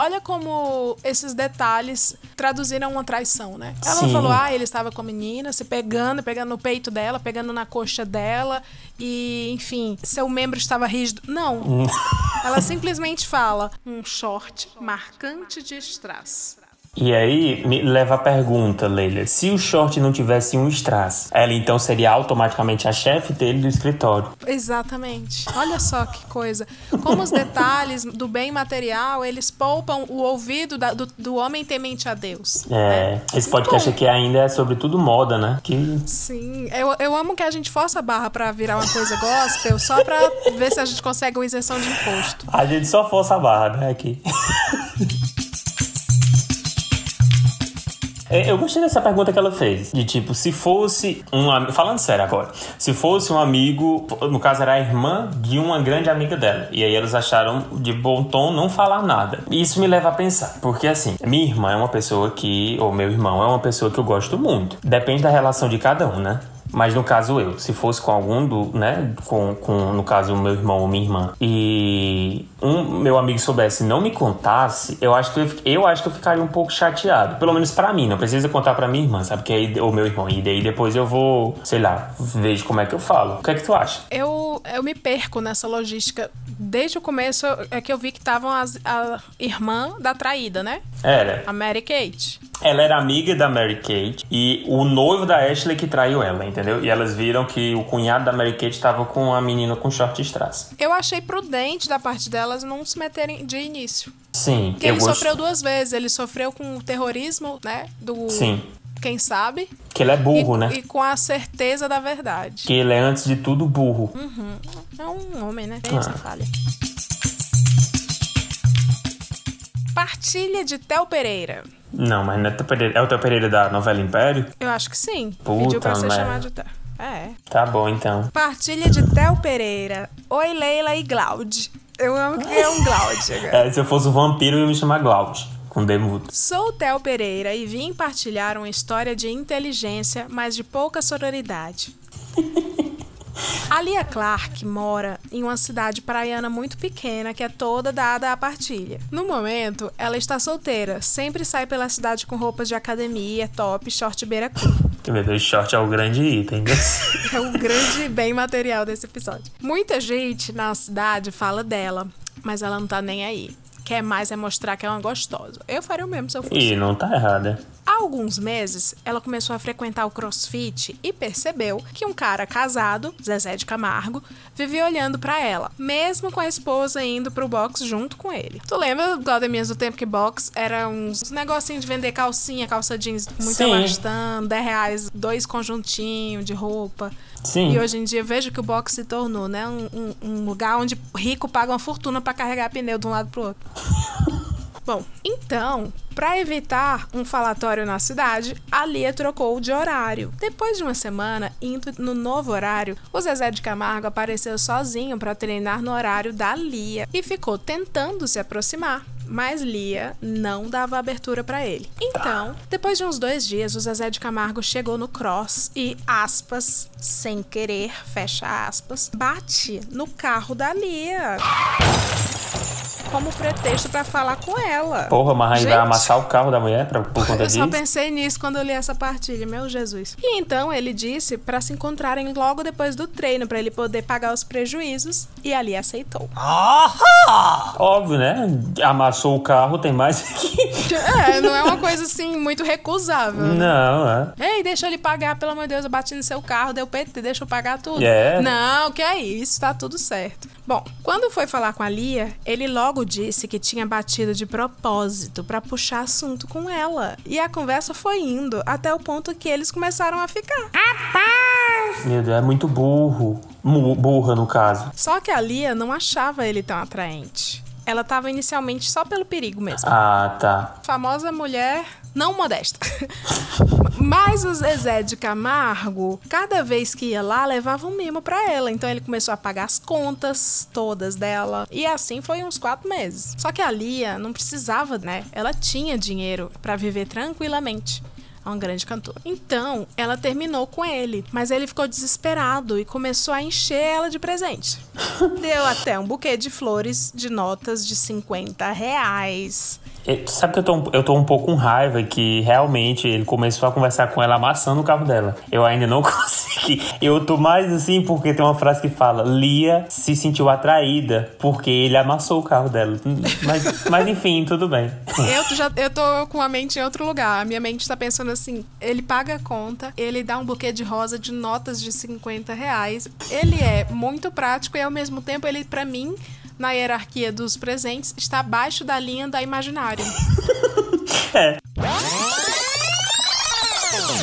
olha como esses detalhes traduziram uma traição, né? Ela não Sim. falou, ah, ele estava com a menina, se pegando, pegando no peito dela, pegando na coxa dela, e, enfim, seu membro estava rígido. Não. Ela simplesmente fala, um short marcante de strass. E aí me leva a pergunta, Leila. Se o short não tivesse um strass, ela então seria automaticamente a chefe dele do escritório. Exatamente. Olha só que coisa. Como os detalhes do bem material, eles poupam o ouvido da- do, do homem temente a Deus. É, esse podcast aqui ainda é sobre tudo moda, né? Que Sim, eu, eu amo que a gente força a barra pra virar uma coisa gospel só pra ver se a gente consegue uma isenção de imposto. a gente só força a barra, né? Aqui. *laughs* É, Eu gostei dessa pergunta que ela fez. De tipo, se fosse um. Falando sério agora. Se fosse um amigo. No caso, era a irmã de uma grande amiga dela. E aí eles acharam de bom tom não falar nada. Isso me leva a pensar. Porque assim, minha irmã é uma pessoa que. Ou meu irmão é uma pessoa que eu gosto muito. Depende da relação de cada um, né? Mas no caso eu, se fosse com algum do, né, com, com no caso o meu irmão ou minha irmã, e um meu amigo soubesse e não me contasse, eu acho que eu, eu acho que eu ficaria um pouco chateado. Pelo menos pra mim, não precisa contar pra minha irmã, sabe? Que aí o meu irmão e daí depois eu vou, sei lá, vejo como é que eu falo. O que é que tu acha? Eu, eu me perco nessa logística. Desde o começo é que eu vi que estavam as- a irmã da traída, né? Era. A Mary Kate. Ela era amiga da Mary Kate e o noivo da Ashley que traiu ela, entendeu? E elas viram que o cunhado da Mary Kate tava com a menina com short strass. Eu achei prudente da parte delas não se meterem de início. Sim, Porque ele sofreu duas vezes. Ele sofreu com o terrorismo, né? Do. Sim. Quem sabe? Que ele é burro, e, né? E com a certeza da verdade. Que ele é antes de tudo burro. Uhum. É um homem, né? Tem essa Ah. falha. Partilha de Tel Pereira. Não, mas não é, Pereira, é o Teu Pereira da novela Império? Eu acho que sim. Puta Pediu pra ser chamado de Tel. É. Tá bom, então. Partilha de Tel Pereira. Oi, Leila e Glaude. Eu amo que é um Glaude *laughs* agora. É, se eu fosse um vampiro, eu ia me chamar Glaude, com D mudo. Sou Tel Pereira e vim partilhar uma história de inteligência, mas de pouca sororidade. *laughs* A Lia Clark mora em uma cidade praiana muito pequena que é toda dada à partilha. No momento, ela está solteira, sempre sai pela cidade com roupas de academia, top, short beira Meu Deus, short é o grande item. *laughs* É o grande bem material desse episódio. Muita gente na cidade fala dela, mas ela não tá nem aí. Quer mais é mostrar que é uma gostosa. Eu faria o mesmo se eu fosse. Ih, não tá errada. Há alguns meses, ela começou a frequentar o crossfit e percebeu que um cara casado, Zezé de Camargo, vivia olhando pra ela, mesmo com a esposa indo pro box junto com ele. Tu lembra, Claudemias, do tempo que box era uns negocinhos de vender calcinha, calça jeans muito Sim. elastando, 10 reais, dois conjuntinhos de roupa. Sim. E hoje em dia vejo que o box se tornou, né? Um, um- um lugar onde rico paga uma fortuna pra carregar pneu de um lado pro outro. *laughs* Bom, então, para evitar um falatório na cidade, a Lia trocou de horário. Depois de uma semana, indo no novo horário, o Zezé de Camargo apareceu sozinho para treinar no horário da Lia e ficou tentando se aproximar. Mas Lia não dava abertura para ele. Então, depois de uns dois dias, o Zezé de Camargo chegou no cross e, aspas, sem querer, fecha aspas, bate no carro da Lia como pretexto pra falar com ela. Porra, mas aí vai Gente, amassar o carro da mulher pra, por conta Eu só disso? pensei nisso quando eu li essa partilha, meu Jesus. E então ele disse pra se encontrarem logo depois do treino, pra ele poder pagar os prejuízos, e ali aceitou. Óbvio, né? Amassou o carro, tem mais *laughs* que. É, não é uma coisa assim muito recusável. né? Não, é. Ei, deixa ele pagar, pelo amor de Deus, eu bati no seu carro, deu PT, deixa eu pagar tudo. É. Não, que é isso, tá tudo certo. Bom, quando foi falar com a Lia, ele logo disse que tinha batido de propósito pra puxar assunto com ela. E a conversa foi indo até o ponto que eles começaram a ficar. Meu Deus, é muito burro. Burra, no caso. Só que a Lia não achava ele tão atraente. Ela tava inicialmente só pelo perigo mesmo. Ah, tá. famosa mulher não modesta. *laughs* Mas o Zezé de Camargo, cada vez que ia lá, levava um mimo pra ela. Então ele começou a pagar as contas todas dela. E assim foi uns quatro meses. Só que a Lia não precisava, né? Ela tinha dinheiro pra viver tranquilamente. É uma grande cantora. Então, ela terminou com ele, mas ele ficou desesperado e começou a encher ela de presente. *laughs* Deu até um buquê de flores de notas de 50 reais. É, Sabe que eu tô, eu tô um pouco com raiva que realmente ele começou a conversar com ela amassando o carro dela. Eu ainda não *laughs* consegui. Eu tô mais assim porque tem uma frase que fala: Lia se sentiu atraída porque ele amassou o carro dela. Mas, mas enfim, tudo bem. Eu, já, eu tô com a mente em outro lugar. A minha mente tá pensando assim: ele paga a conta, ele dá um buquê de rosa de notas de 50 reais. Ele é muito prático e ao mesmo tempo ele, pra mim, na hierarquia dos presentes, está abaixo da linha da imaginário. *laughs* É.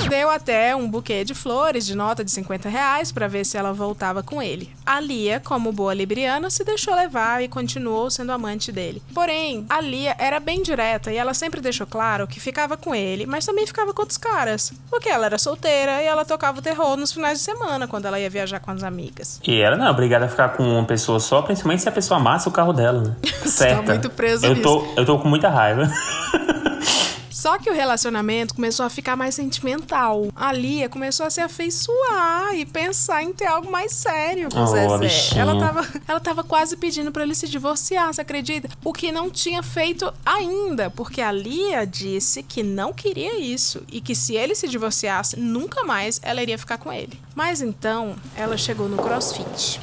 Deu até um buquê de flores de nota de 50 reais pra ver se ela voltava com ele. A Lia, como boa libriana, se deixou levar e continuou sendo amante dele. Porém, a Lia era bem direta e ela sempre deixou claro que ficava com ele, mas também ficava com outros caras. Porque ela era solteira e ela tocava o terror nos finais de semana quando ela ia viajar com as amigas. E ela não é obrigada a ficar com uma pessoa só, principalmente se a pessoa amassa o carro dela, né? *laughs* Certa. muito preso eu tô, eu tô com muita raiva. Só que o relacionamento começou a ficar mais sentimental. A Lia começou a se afeiçoar e pensar em ter algo mais sério com o Oh, Zezé. Ela tava, ela tava quase pedindo pra ele se divorciar, você acredita? O que não tinha feito ainda, porque a Lia disse que não queria isso e que se ele se divorciasse, nunca mais ela iria ficar com ele. Mas então, ela chegou no CrossFit.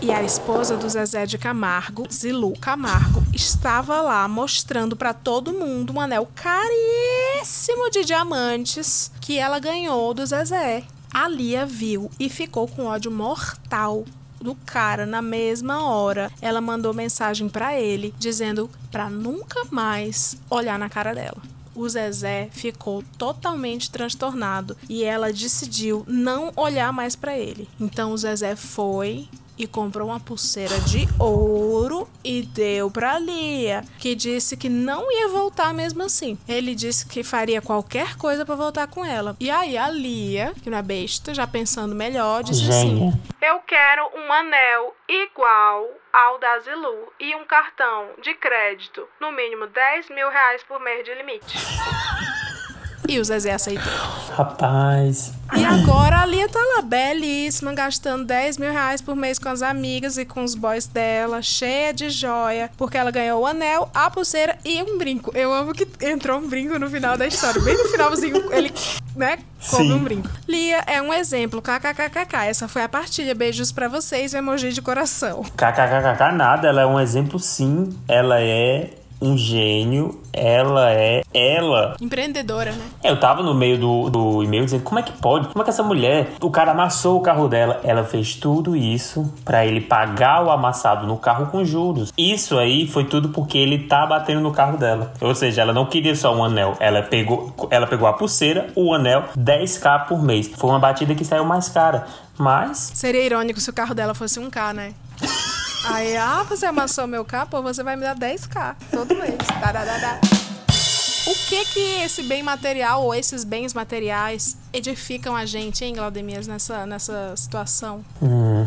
E a esposa do Zezé de Camargo, Zilu Camargo, estava lá mostrando pra todo mundo um anel caríssimo de diamantes que ela ganhou do Zezé. A Lia viu e ficou com ódio mortal do cara na mesma hora. Ela mandou mensagem pra ele dizendo pra nunca mais olhar na cara dela. O Zezé ficou totalmente transtornado e ela decidiu não olhar mais pra ele. Então o Zezé foi e comprou uma pulseira de ouro e deu pra Lia, que disse que não ia voltar mesmo assim. Ele disse que faria qualquer coisa pra voltar com ela. E aí a Lia, que não é besta, já pensando melhor, disse assim. Eu quero um anel igual ao da Zilu e um cartão de crédito, no mínimo 10 mil reais por mês de limite. *laughs* E o Zezé aceitou. Rapaz. E agora a Lia tá lá, belíssima, gastando 10 mil reais por mês com as amigas e com os boys dela, cheia de joia, porque ela ganhou o anel, a pulseira e um brinco. Eu amo que entrou um brinco no final da história. Bem no finalzinho, ele, né, come um brinco. Lia é um exemplo, kkkk. Essa foi a partilha. Beijos pra vocês, emoji de coração. KKKK nada, ela é um exemplo sim. Ela é um gênio. Ela é. Ela. Empreendedora, né? Eu tava no meio do, do e-mail dizendo como é que pode? Como é que essa mulher, o cara amassou o carro dela, ela fez tudo isso pra ele pagar o amassado no carro com juros. Isso aí foi tudo porque ele tá batendo no carro dela. Ou seja, ela não queria só um anel, ela pegou, ela pegou a pulseira, o anel, 10k por mês. Foi uma batida que saiu mais cara. Mas Seria irônico se o carro dela fosse um K, né? *laughs* Aí, ah, você amassou meu K, pô, você vai me dar 10k todo mês. O que que esse bem material ou esses bens materiais edificam a gente, hein, Glaudemias, nessa, nessa situação? hum,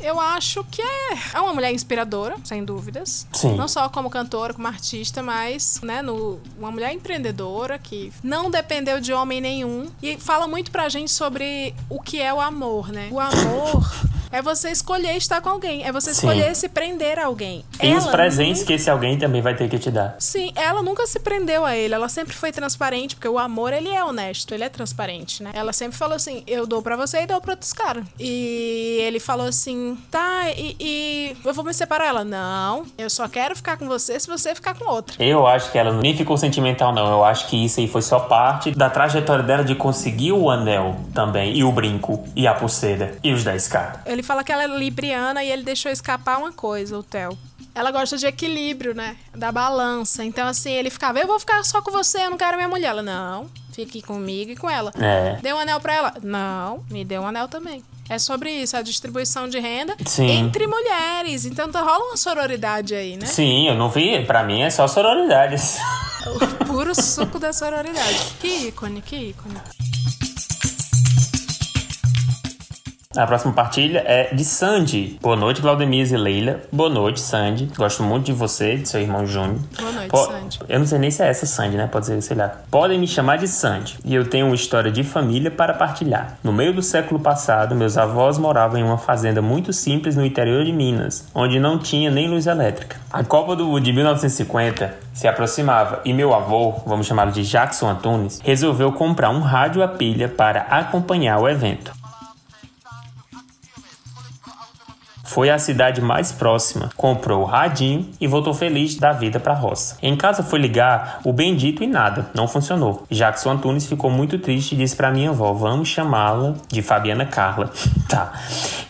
Eu acho que é, é uma mulher inspiradora, sem dúvidas. Sim. Não só como cantora, como artista, mas, né, no, uma mulher empreendedora que não dependeu de homem nenhum. E fala muito pra gente sobre o que é o amor, né? O amor *coughs* é você escolher estar com alguém, é você Sim. escolher se prender a alguém. e os Ela presentes nunca- que esse alguém também vai ter que te dar. Sim, ela nunca se prendeu a ele, ela sempre foi transparente, porque o amor, ele é honesto, ele é transparente, né? Ela sempre falou assim, eu dou pra você e dou pra outros caras. E ele falou assim, tá, e, e eu vou me separar. Ela, não, eu só quero ficar com você se você ficar com outra. Eu acho que ela nem ficou sentimental, não. Eu acho que isso aí foi só parte da trajetória dela de conseguir o anel também, e o brinco, e a pulseira, e os 10k. Ele fala que ela é libriana e ele deixou escapar uma coisa, o Theo. Ela gosta de equilíbrio, né? Da balança. Então, assim, ele ficava, eu vou ficar só com você, eu não quero minha mulher. Ela, não, fique comigo e com ela. É. Deu um anel pra ela? Não, me deu um anel também. É sobre isso, a distribuição de renda Sim. entre mulheres. Então tá, rola uma sororidade aí, né? Sim, eu não vi. Pra mim é só sororidade. *laughs* O puro suco da sororidade. Que ícone, que ícone. A próxima partilha é de Sandy. Boa noite, Claudemias e Leila. Boa noite, Sandy. Gosto muito de você, de seu irmão Júnior. Boa noite, Po- Sandy. Eu não sei nem se é essa Sandy, né? Pode ser, sei lá. Podem me chamar de Sandy. E eu tenho uma história de família para partilhar. No meio do século passado, meus avós moravam em uma fazenda muito simples no interior de Minas, onde não tinha nem luz elétrica. A Copa do de 1950 se aproximava e meu avô, vamos chamá-lo de Jackson Antunes, resolveu comprar um rádio a pilha para acompanhar o evento. Foi à cidade mais próxima, comprou o radinho e voltou feliz da vida para a roça. Em casa foi ligar o bendito e nada, não funcionou. Jackson Antunes ficou muito triste e disse para minha avó: "Vamos chamá-la de Fabiana Carla". *laughs* tá.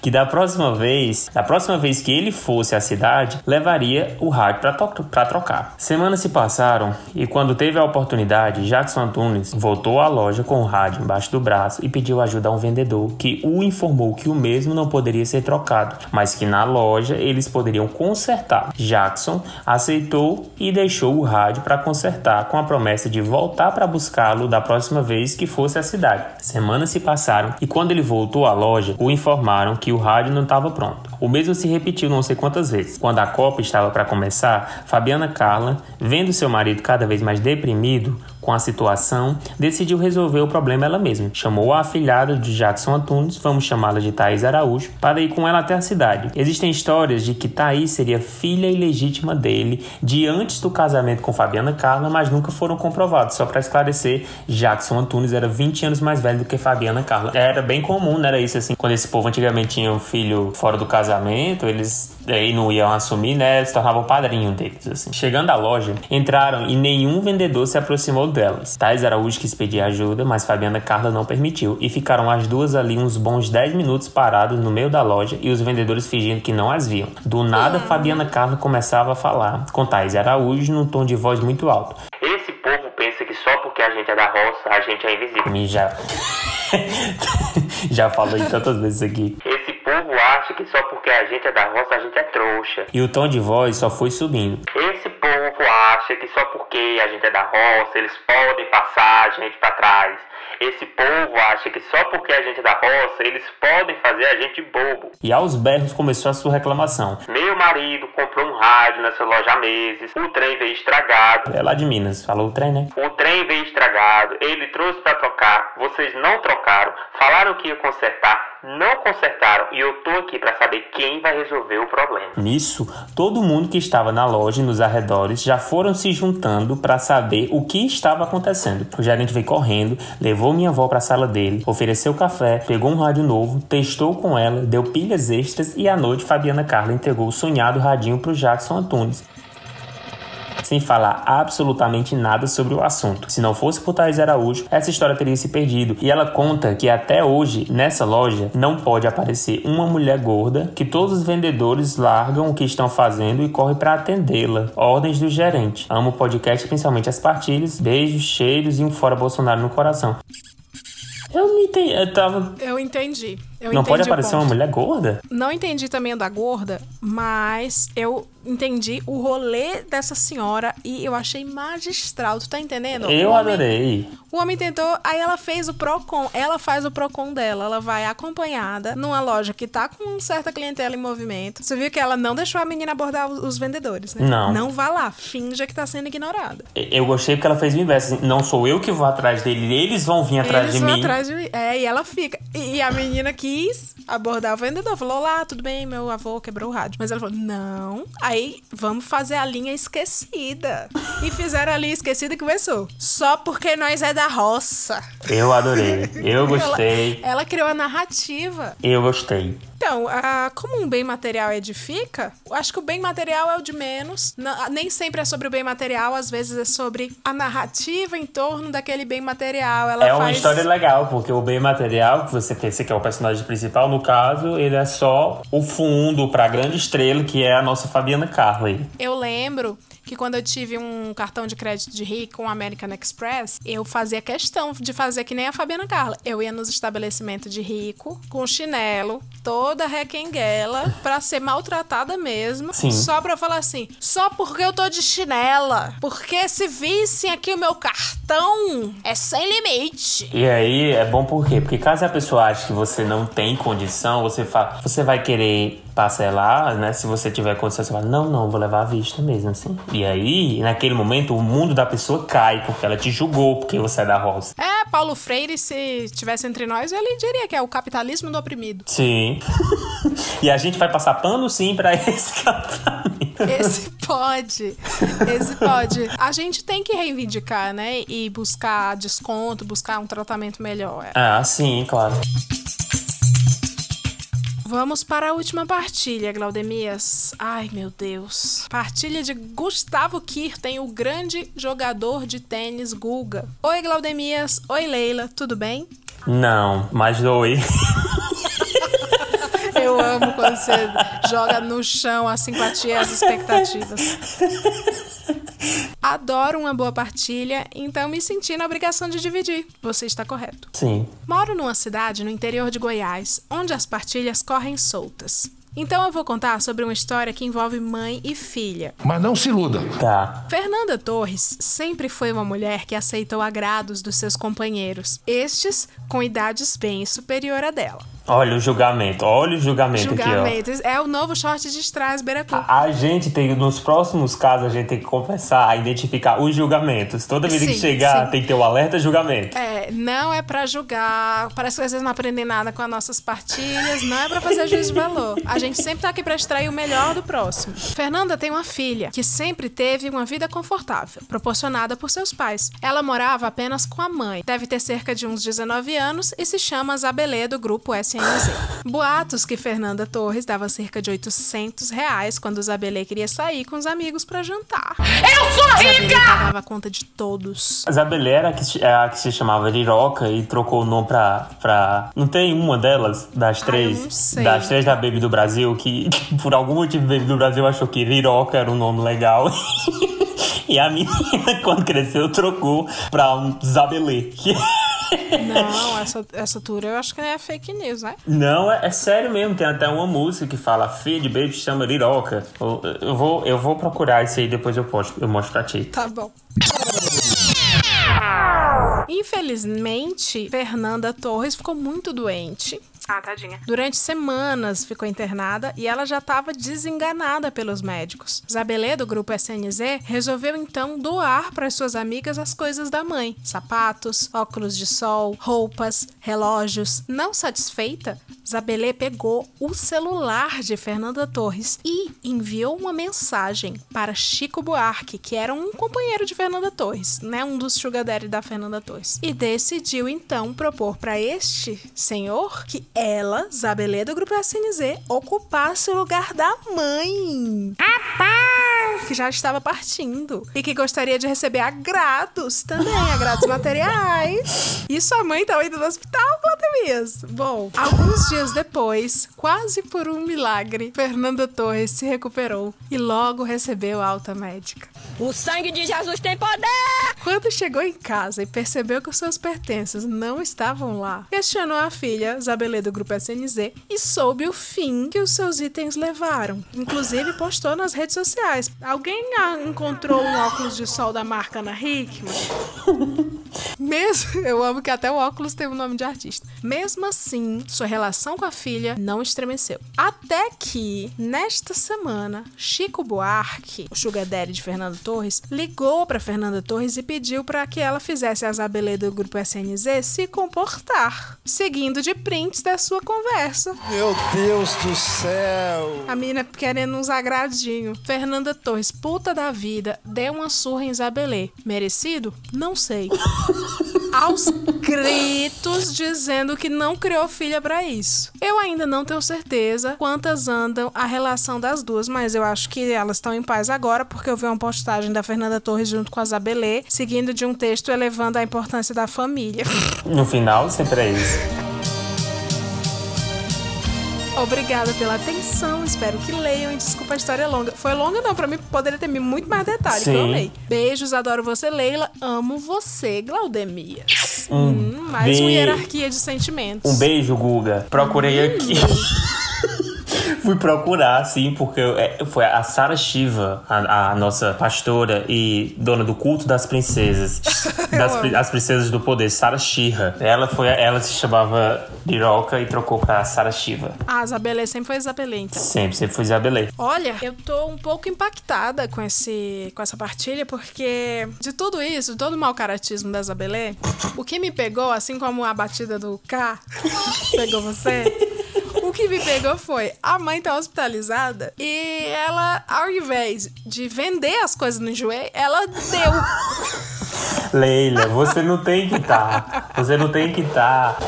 Que da próxima vez, da próxima vez que ele fosse à cidade, levaria o rádio para trocar. Semanas se passaram e quando teve a oportunidade, Jackson Antunes voltou à loja com o rádio embaixo do braço e pediu ajuda a um vendedor que o informou que o mesmo não poderia ser trocado, mas que na loja eles poderiam consertar. Jackson aceitou e deixou o rádio para consertar com a promessa de voltar para buscá-lo da próxima vez que fosse à cidade. Semanas se passaram e quando ele voltou à loja, o informaram que o rádio não estava pronto. O mesmo se repetiu não sei quantas vezes. Quando a Copa estava para começar, Fabiana Carla, vendo seu marido cada vez mais deprimido com a situação, decidiu resolver o problema ela mesma. Chamou a afilhada de Jackson Antunes, vamos chamá-la de Thaís Araújo, para ir com ela até a cidade. Existem histórias de que Thaís seria filha ilegítima dele de antes do casamento com Fabiana Carla, mas nunca foram comprovados. Só para esclarecer, Jackson Antunes era 20 anos mais velho do que Fabiana Carla. Era bem comum, não era isso assim? Quando esse povo antigamente tinha um filho fora do casamento, eles aí não iam assumir, né? Se tornavam padrinho deles, assim. Chegando à loja, entraram e nenhum vendedor se aproximou delas. Thais Araújo quis pedir ajuda, mas Fabiana Carla não permitiu. E ficaram as duas ali uns bons 10 minutos paradas no meio da loja e os vendedores fingindo que não as viam. Do nada, Fabiana Carla começava a falar, com Thais Araújo num tom de voz muito alto. Esse povo pensa que só porque a gente é da roça, a gente é invisível. Me já... *laughs* já falei tantas vezes aqui. Esse povo acha que só porque a gente é da roça, a gente é trouxa. E o tom de voz só foi subindo. Esse povo acha que só porque a gente é da roça, eles podem passar a gente pra trás. Esse povo acha que só porque a gente é da roça, eles podem fazer a gente bobo. E aos berros começou a sua reclamação. Meu marido comprou um rádio nessa loja há meses. O trem veio estragado. É lá de Minas. Falou o trem, né? O trem veio estragado. Ele trouxe pra trocar. Vocês não trocaram. Falaram que ia consertar. Não consertaram. E eu tô aqui pra saber quem vai resolver o problema. Nisso, todo mundo que estava na loja e nos arredores já foram se juntando pra saber o que estava acontecendo. O gerente veio correndo, levou minha avó pra sala dele, ofereceu café, pegou um rádio novo, testou com ela, deu pilhas extras e à noite Fabiana Carla entregou o sonhado radinho pro Jackson Antunes sem falar absolutamente nada sobre o assunto. Se não fosse por Thais Araújo, essa história teria se perdido. E ela conta que até hoje, nessa loja, não pode aparecer uma mulher gorda que todos os vendedores largam o que estão fazendo e correm para atendê-la. Ordens do gerente. Amo o podcast, principalmente as partilhas. Beijos, cheiros e um fora Bolsonaro no coração. Eu não entendi. Eu tava. Eu entendi. Eu não pode aparecer uma mulher gorda? Não entendi também o da gorda, mas eu entendi o rolê dessa senhora e eu achei magistral. Tu tá entendendo? Eu O homem- adorei. O homem tentou, aí ela fez o Procon. Ela faz o Procon dela. Ela vai acompanhada numa loja que tá com certa clientela em movimento. Você viu que ela não deixou a menina abordar os vendedores, né? Não. Não vá lá, finja que tá sendo ignorada. Eu gostei porque ela fez o inverso. assim, Não sou eu que vou atrás dele, eles vão vir atrás Eles de vão mim. atrás de mim. É, e ela fica. E, e a menina quis abordar o vendedor. Falou: Olá, tudo bem? Meu avô quebrou o rádio. Mas ela falou: Não. Aí vamos fazer a linha esquecida. E fizeram a linha esquecida e começou. Só porque nós é da roça. Eu adorei. Eu gostei. Ela, ela criou a narrativa. Eu gostei. Então, a- como um bem material edifica, eu acho que o bem material é o de menos. Nem sempre é sobre o bem material, às vezes é sobre a narrativa em torno daquele bem material. Ela é uma faz... história legal, porque o bem material, que você pensa que é o personagem principal, no caso, ele é só o fundo pra grande estrela, que é a nossa Fabiana Carla. aí. Eu lembro que quando eu tive um cartão de crédito de rico, um American Express, eu fazia questão de fazer que nem a Fabiana Carla. Eu ia nos estabelecimentos de rico, com chinelo, toda requenguela, pra ser maltratada mesmo. Sim. Só pra falar assim, só porque eu tô de chinela. Porque se vissem aqui o meu cartão, é sem limite. E aí é bom por quê? Porque caso a pessoa ache que você não tem condição, você, fa... você vai querer parcelar, né? Se você tiver condição, você fala, não, não, vou levar à vista mesmo, assim. E aí, naquele momento, o mundo da pessoa cai, porque ela te julgou porque você é da roça. É, Paulo Freire, se tivesse entre nós, ele diria que é o capitalismo do oprimido. Sim. *laughs* e a gente vai passar pano sim pra *laughs* esse casamento. Esse pode. Esse pode. A gente tem que reivindicar, né? E buscar desconto, buscar um tratamento melhor. Ah, sim, claro. Vamos para a última partilha, Glaudemias. Ai, meu Deus. Partilha de Gustavo Kirten, o grande jogador de tênis Guga. Oi, Glaudemias. Oi, Leila. Tudo bem? Não, mas oi. *laughs* Eu amo quando você joga no chão a simpatia e as expectativas. Adoro uma boa partilha, então me senti na obrigação de dividir. Você está correto. Sim. Moro numa cidade no interior de Goiás, onde as partilhas correm soltas. Então eu vou contar sobre uma história que envolve mãe e filha. Mas não se iluda. Tá. Fernanda Torres sempre foi uma mulher que aceitou agrados dos seus companheiros, estes com idades bem superior a dela. Olha o julgamento, olha o julgamento, Julgamento. aqui, ó. É o novo short de strass Beracu. A, a gente tem, nos próximos casos, a gente tem que conversar, a identificar os julgamentos. Toda vez que chegar, sim. tem que ter o alerta julgamento. É, não é pra julgar. Parece que às vezes não aprendem nada com as nossas partilhas. Não é pra fazer juízo de valor. A gente sempre tá aqui pra extrair o melhor do próximo. Fernanda tem uma filha que sempre teve uma vida confortável, proporcionada por seus pais. Ela morava apenas com a mãe. Deve ter cerca de uns 19 anos e se chama Zabelê do grupo SNZ. Boatos que Fernanda Torres dava cerca de 800 reais quando Zabelê queria sair com os amigos pra jantar. Eu sou Zabelê rica! pagava a conta de todos. A Zabelê era a que, se- é a que se chamava Liroca e trocou o nome pra, pra. Não tem uma delas, das três? não sei. Das três da Baby do Brasil, que *laughs* por algum motivo Baby do Brasil achou que Liroca era um nome legal. *laughs* e a menina, *laughs* quando cresceu, trocou pra um Zabelê. que- Não, essa, essa tour eu acho que é fake news, né? Não, é, é sério mesmo. Tem até uma música que fala Filha de Baby chama Liroca. Eu, eu vou, eu vou procurar isso aí depois eu posto, eu mostro pra ti. Tá bom. Infelizmente, Fernanda Torres ficou muito doente. Ah, tadinha. Durante semanas ficou internada e ela já estava desenganada pelos médicos. Zabelê, do grupo SNZ, resolveu então doar para suas amigas as coisas da mãe: sapatos, óculos de sol, roupas, relógios. Não satisfeita, Zabelê pegou o celular de Fernanda Torres e enviou uma mensagem para Chico Buarque, que era um companheiro de Fernanda Torres, né, um dos sugar daddy da Fernanda Torres. E decidiu então propor para este senhor que ela, Zabelê do grupo SNZ, ocupasse o lugar da mãe. Que já estava partindo e que gostaria de receber agrados também, agrados materiais. E sua mãe estava indo no hospital, Platemias. Bom, alguns dias depois, quase por um milagre, Fernanda Torres se recuperou e logo recebeu alta médica. O sangue de Jesus tem poder! Quando chegou em casa e percebeu que os seus pertences não estavam lá, questionou a filha, Zabelê do grupo SNZ, e soube o fim que os seus itens levaram. Inclusive postou nas redes sociais. Alguém encontrou um óculos de sol da marca Ana Hickman? *laughs* Mesmo, eu amo que até o óculos tem o nome de artista. Mesmo assim, sua relação com a filha não estremeceu. Até que, nesta semana, Chico Buarque, o sugar daddy de Fernanda Torres, ligou para Fernanda Torres e pediu para que ela fizesse a Zabelê do grupo SNZ se comportar, seguindo de prints da sua conversa. Meu Deus do céu. A menina querendo uns agradinhos. Fernanda Torres, puta da vida, deu uma surra em Zabelê. Merecido? Não sei. *laughs* Aos gritos dizendo que não criou filha pra isso. Eu ainda não tenho certeza quantas andam a relação das duas, mas eu acho que elas estão em paz agora, porque eu vi uma postagem da Fernanda Torres junto com a Zabelê, seguindo de um texto elevando a importância da família. No final, sempre é isso. Obrigada pela atenção, espero que leiam e desculpa a história longa. Foi longa não, pra mim poderia ter muito mais detalhes, que eu amei. Beijos, adoro você, Leila. Amo você, Glaudemias. Um Hum, mais uma hierarquia de sentimentos. Um beijo, Guga. Procurei aqui. *laughs* Fui procurar, sim, porque eu- é, foi a Sara Shiva, a, a nossa pastora e dona do culto das princesas. *laughs* das, as princesas do poder, Sara Shira. Ela foi, ela se chamava Liroca e trocou pra Sara Shiva. Ah, Isabelê sempre foi Isabelê, então. Sempre, sempre foi Isabelê. Olha, eu tô um pouco impactada com, esse, com essa partilha, porque de tudo isso, de todo o mau caratismo da Isabelê, o que me pegou, assim como a batida do K pegou você, *laughs* o que me pegou foi a mãe tá hospitalizada e ela, ao invés de vender as coisas no joelho, ela deu. *laughs* Leila, você não tem que estar. você não tem que estar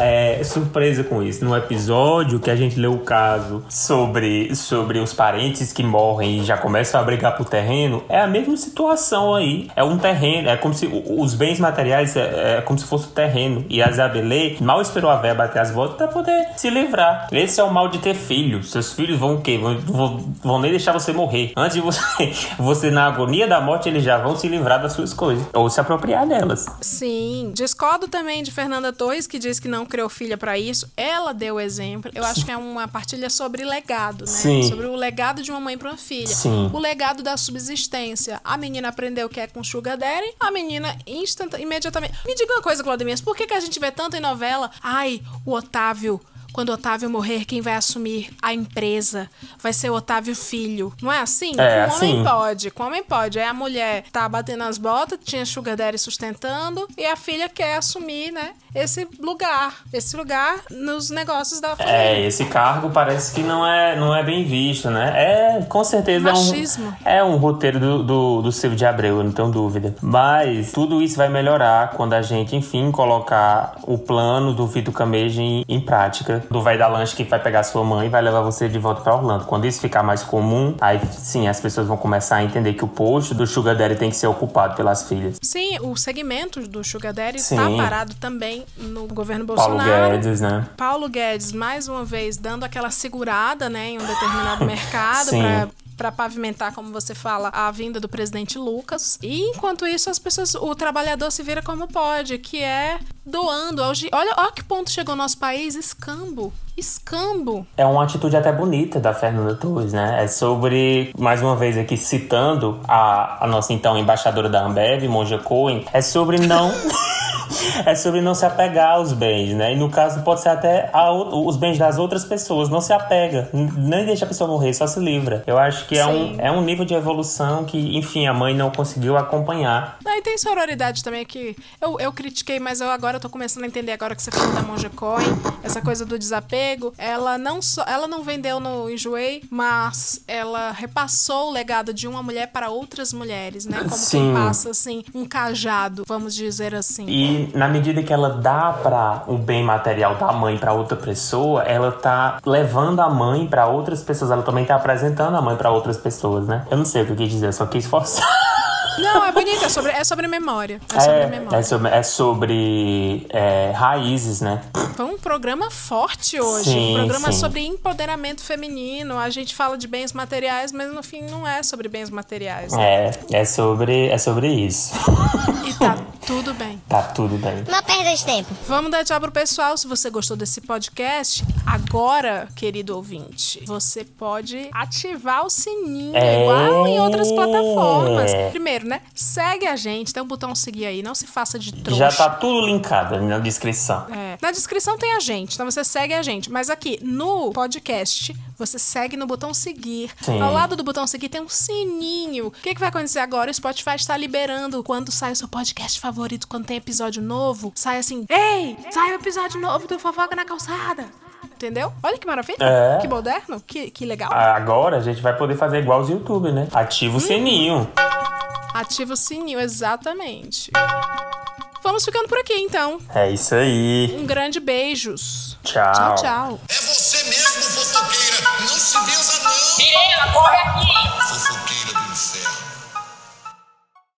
surpresa com isso. No episódio que a gente leu o caso sobre, sobre os parentes que morrem e já começam a brigar por terreno, é a mesma situação aí. É um terreno, é como se os bens materiais é, é como se fosse o terreno. E a Isabelê mal esperou a véia bater as botas pra poder se livrar. Esse é o mal de ter filhos. Seus filhos vão o quê? Vão, vão, vão nem deixar você morrer. Antes de você, *laughs* você, na agonia da morte, eles já vão se livrar das suas coisas. Ou se apropriar delas. Sim, discordo também de Fernanda Torres, que diz que não criou filha pra isso. Ela deu o exemplo. Eu acho que é uma partilha sobre legado, né? Sim. Sobre o legado de uma mãe pra uma filha. Sim. O legado da subsistência. A menina aprendeu que é com sugar daddy, a menina imediatamente. Me diga uma coisa, Claudemir, por que, que a gente vê tanto em novela? Ai, o Otávio. Quando Otávio morrer, quem vai assumir a empresa vai ser o Otávio Filho. Não é assim? É, com o homem assim. pode, com o homem pode. Aí a mulher tá batendo as botas, tinha Sugar Daddy sustentando, e a filha quer assumir, né, esse lugar. Esse lugar nos negócios da família. É, esse cargo parece que não é, não é bem visto, né? É, com certeza Machismo. é um, é um roteiro do, do, do Silvio de Abreu, eu não tenho dúvida. Mas tudo isso vai melhorar quando a gente, enfim, colocar o plano do Vitor Camejo em, em prática. Do vai dar lanche que vai pegar sua mãe e vai levar você de volta pra Orlando. Quando isso ficar mais comum, aí sim, as pessoas vão começar a entender que o posto do Sugar Daddy tem que ser ocupado pelas filhas. Sim, o segmento do Sugar Daddy Sim. tá parado também no governo Paulo Bolsonaro. Guedes, né? Paulo Guedes, mais uma vez, dando aquela segurada né, em um determinado *laughs* mercado pra para pavimentar, como você fala, a vinda do presidente Lucas. E enquanto isso, as pessoas, o trabalhador se vira como pode, que é doando. Olha, olha que ponto chegou o nosso país, escambo. Escambo. É uma atitude até bonita da Fernanda Torres, né? É sobre, mais uma vez aqui citando a, a nossa então embaixadora da Ambev, Monja Cohen, é sobre não. *laughs* *laughs* é sobre não se apegar aos bens, né? E no caso pode ser até os bens das outras pessoas. Não se apega, nem deixa a pessoa morrer, só se livra. Eu acho que é um, é um nível de evolução que, enfim, a mãe não conseguiu acompanhar. Aí tem sororidade também que eu, eu critiquei, mas eu agora tô começando a entender agora que você falou da Monja Coin, essa coisa do desapego. Ela não só, ela não vendeu no Enjoei, mas ela repassou o legado de uma mulher para outras mulheres, né? Como Sim. quem passa assim um cajado, vamos dizer assim. E na medida que ela dá para o bem material da mãe para outra pessoa, ela tá levando a mãe para outras pessoas. Ela também tá apresentando a mãe para outras pessoas, né? Eu não sei o que eu quis dizer, eu só quis forçar. Não, é bonito, é sobre, é sobre memória. É sobre É, memória. é sobre, é sobre, é, raízes, né? Foi um programa forte hoje. Sim, um programa sim. sobre empoderamento feminino. A gente fala de bens materiais, mas no fim não é sobre bens materiais. É, é sobre, é sobre isso. E tá tudo bem. Tá tudo bem. Não perda de tempo. Vamos dar tchau pro pessoal. Se você gostou desse podcast, agora, querido ouvinte, você pode ativar o sininho, É. igual em outras plataformas. Primeiro, né? Segue a gente, tem um botão seguir aí, não se faça de trouxa. Já tá tudo linkado na descrição. É. Na descrição tem a gente, então você segue a gente. Mas aqui no podcast, você segue no botão seguir. Sim. Ao lado do botão seguir tem um sininho. O que, que vai acontecer agora? O Spotify está liberando quando sai o seu podcast favorito, quando tem episódio novo. Sai assim: Ei, sai o episódio novo do Fofoca na Calçada. Entendeu? Olha que maravilha. É. Que moderno. Que, que legal. Agora a gente vai poder fazer igual os youtubers, né? Ativa o sininho. Ativa o sininho, exatamente. Vamos ficando por aqui, então. É isso aí. Um grande beijos. Tchau. Tchau, tchau. É você mesmo, fofoqueira. Não se benza, não. Menina, corre aqui. Fofoqueira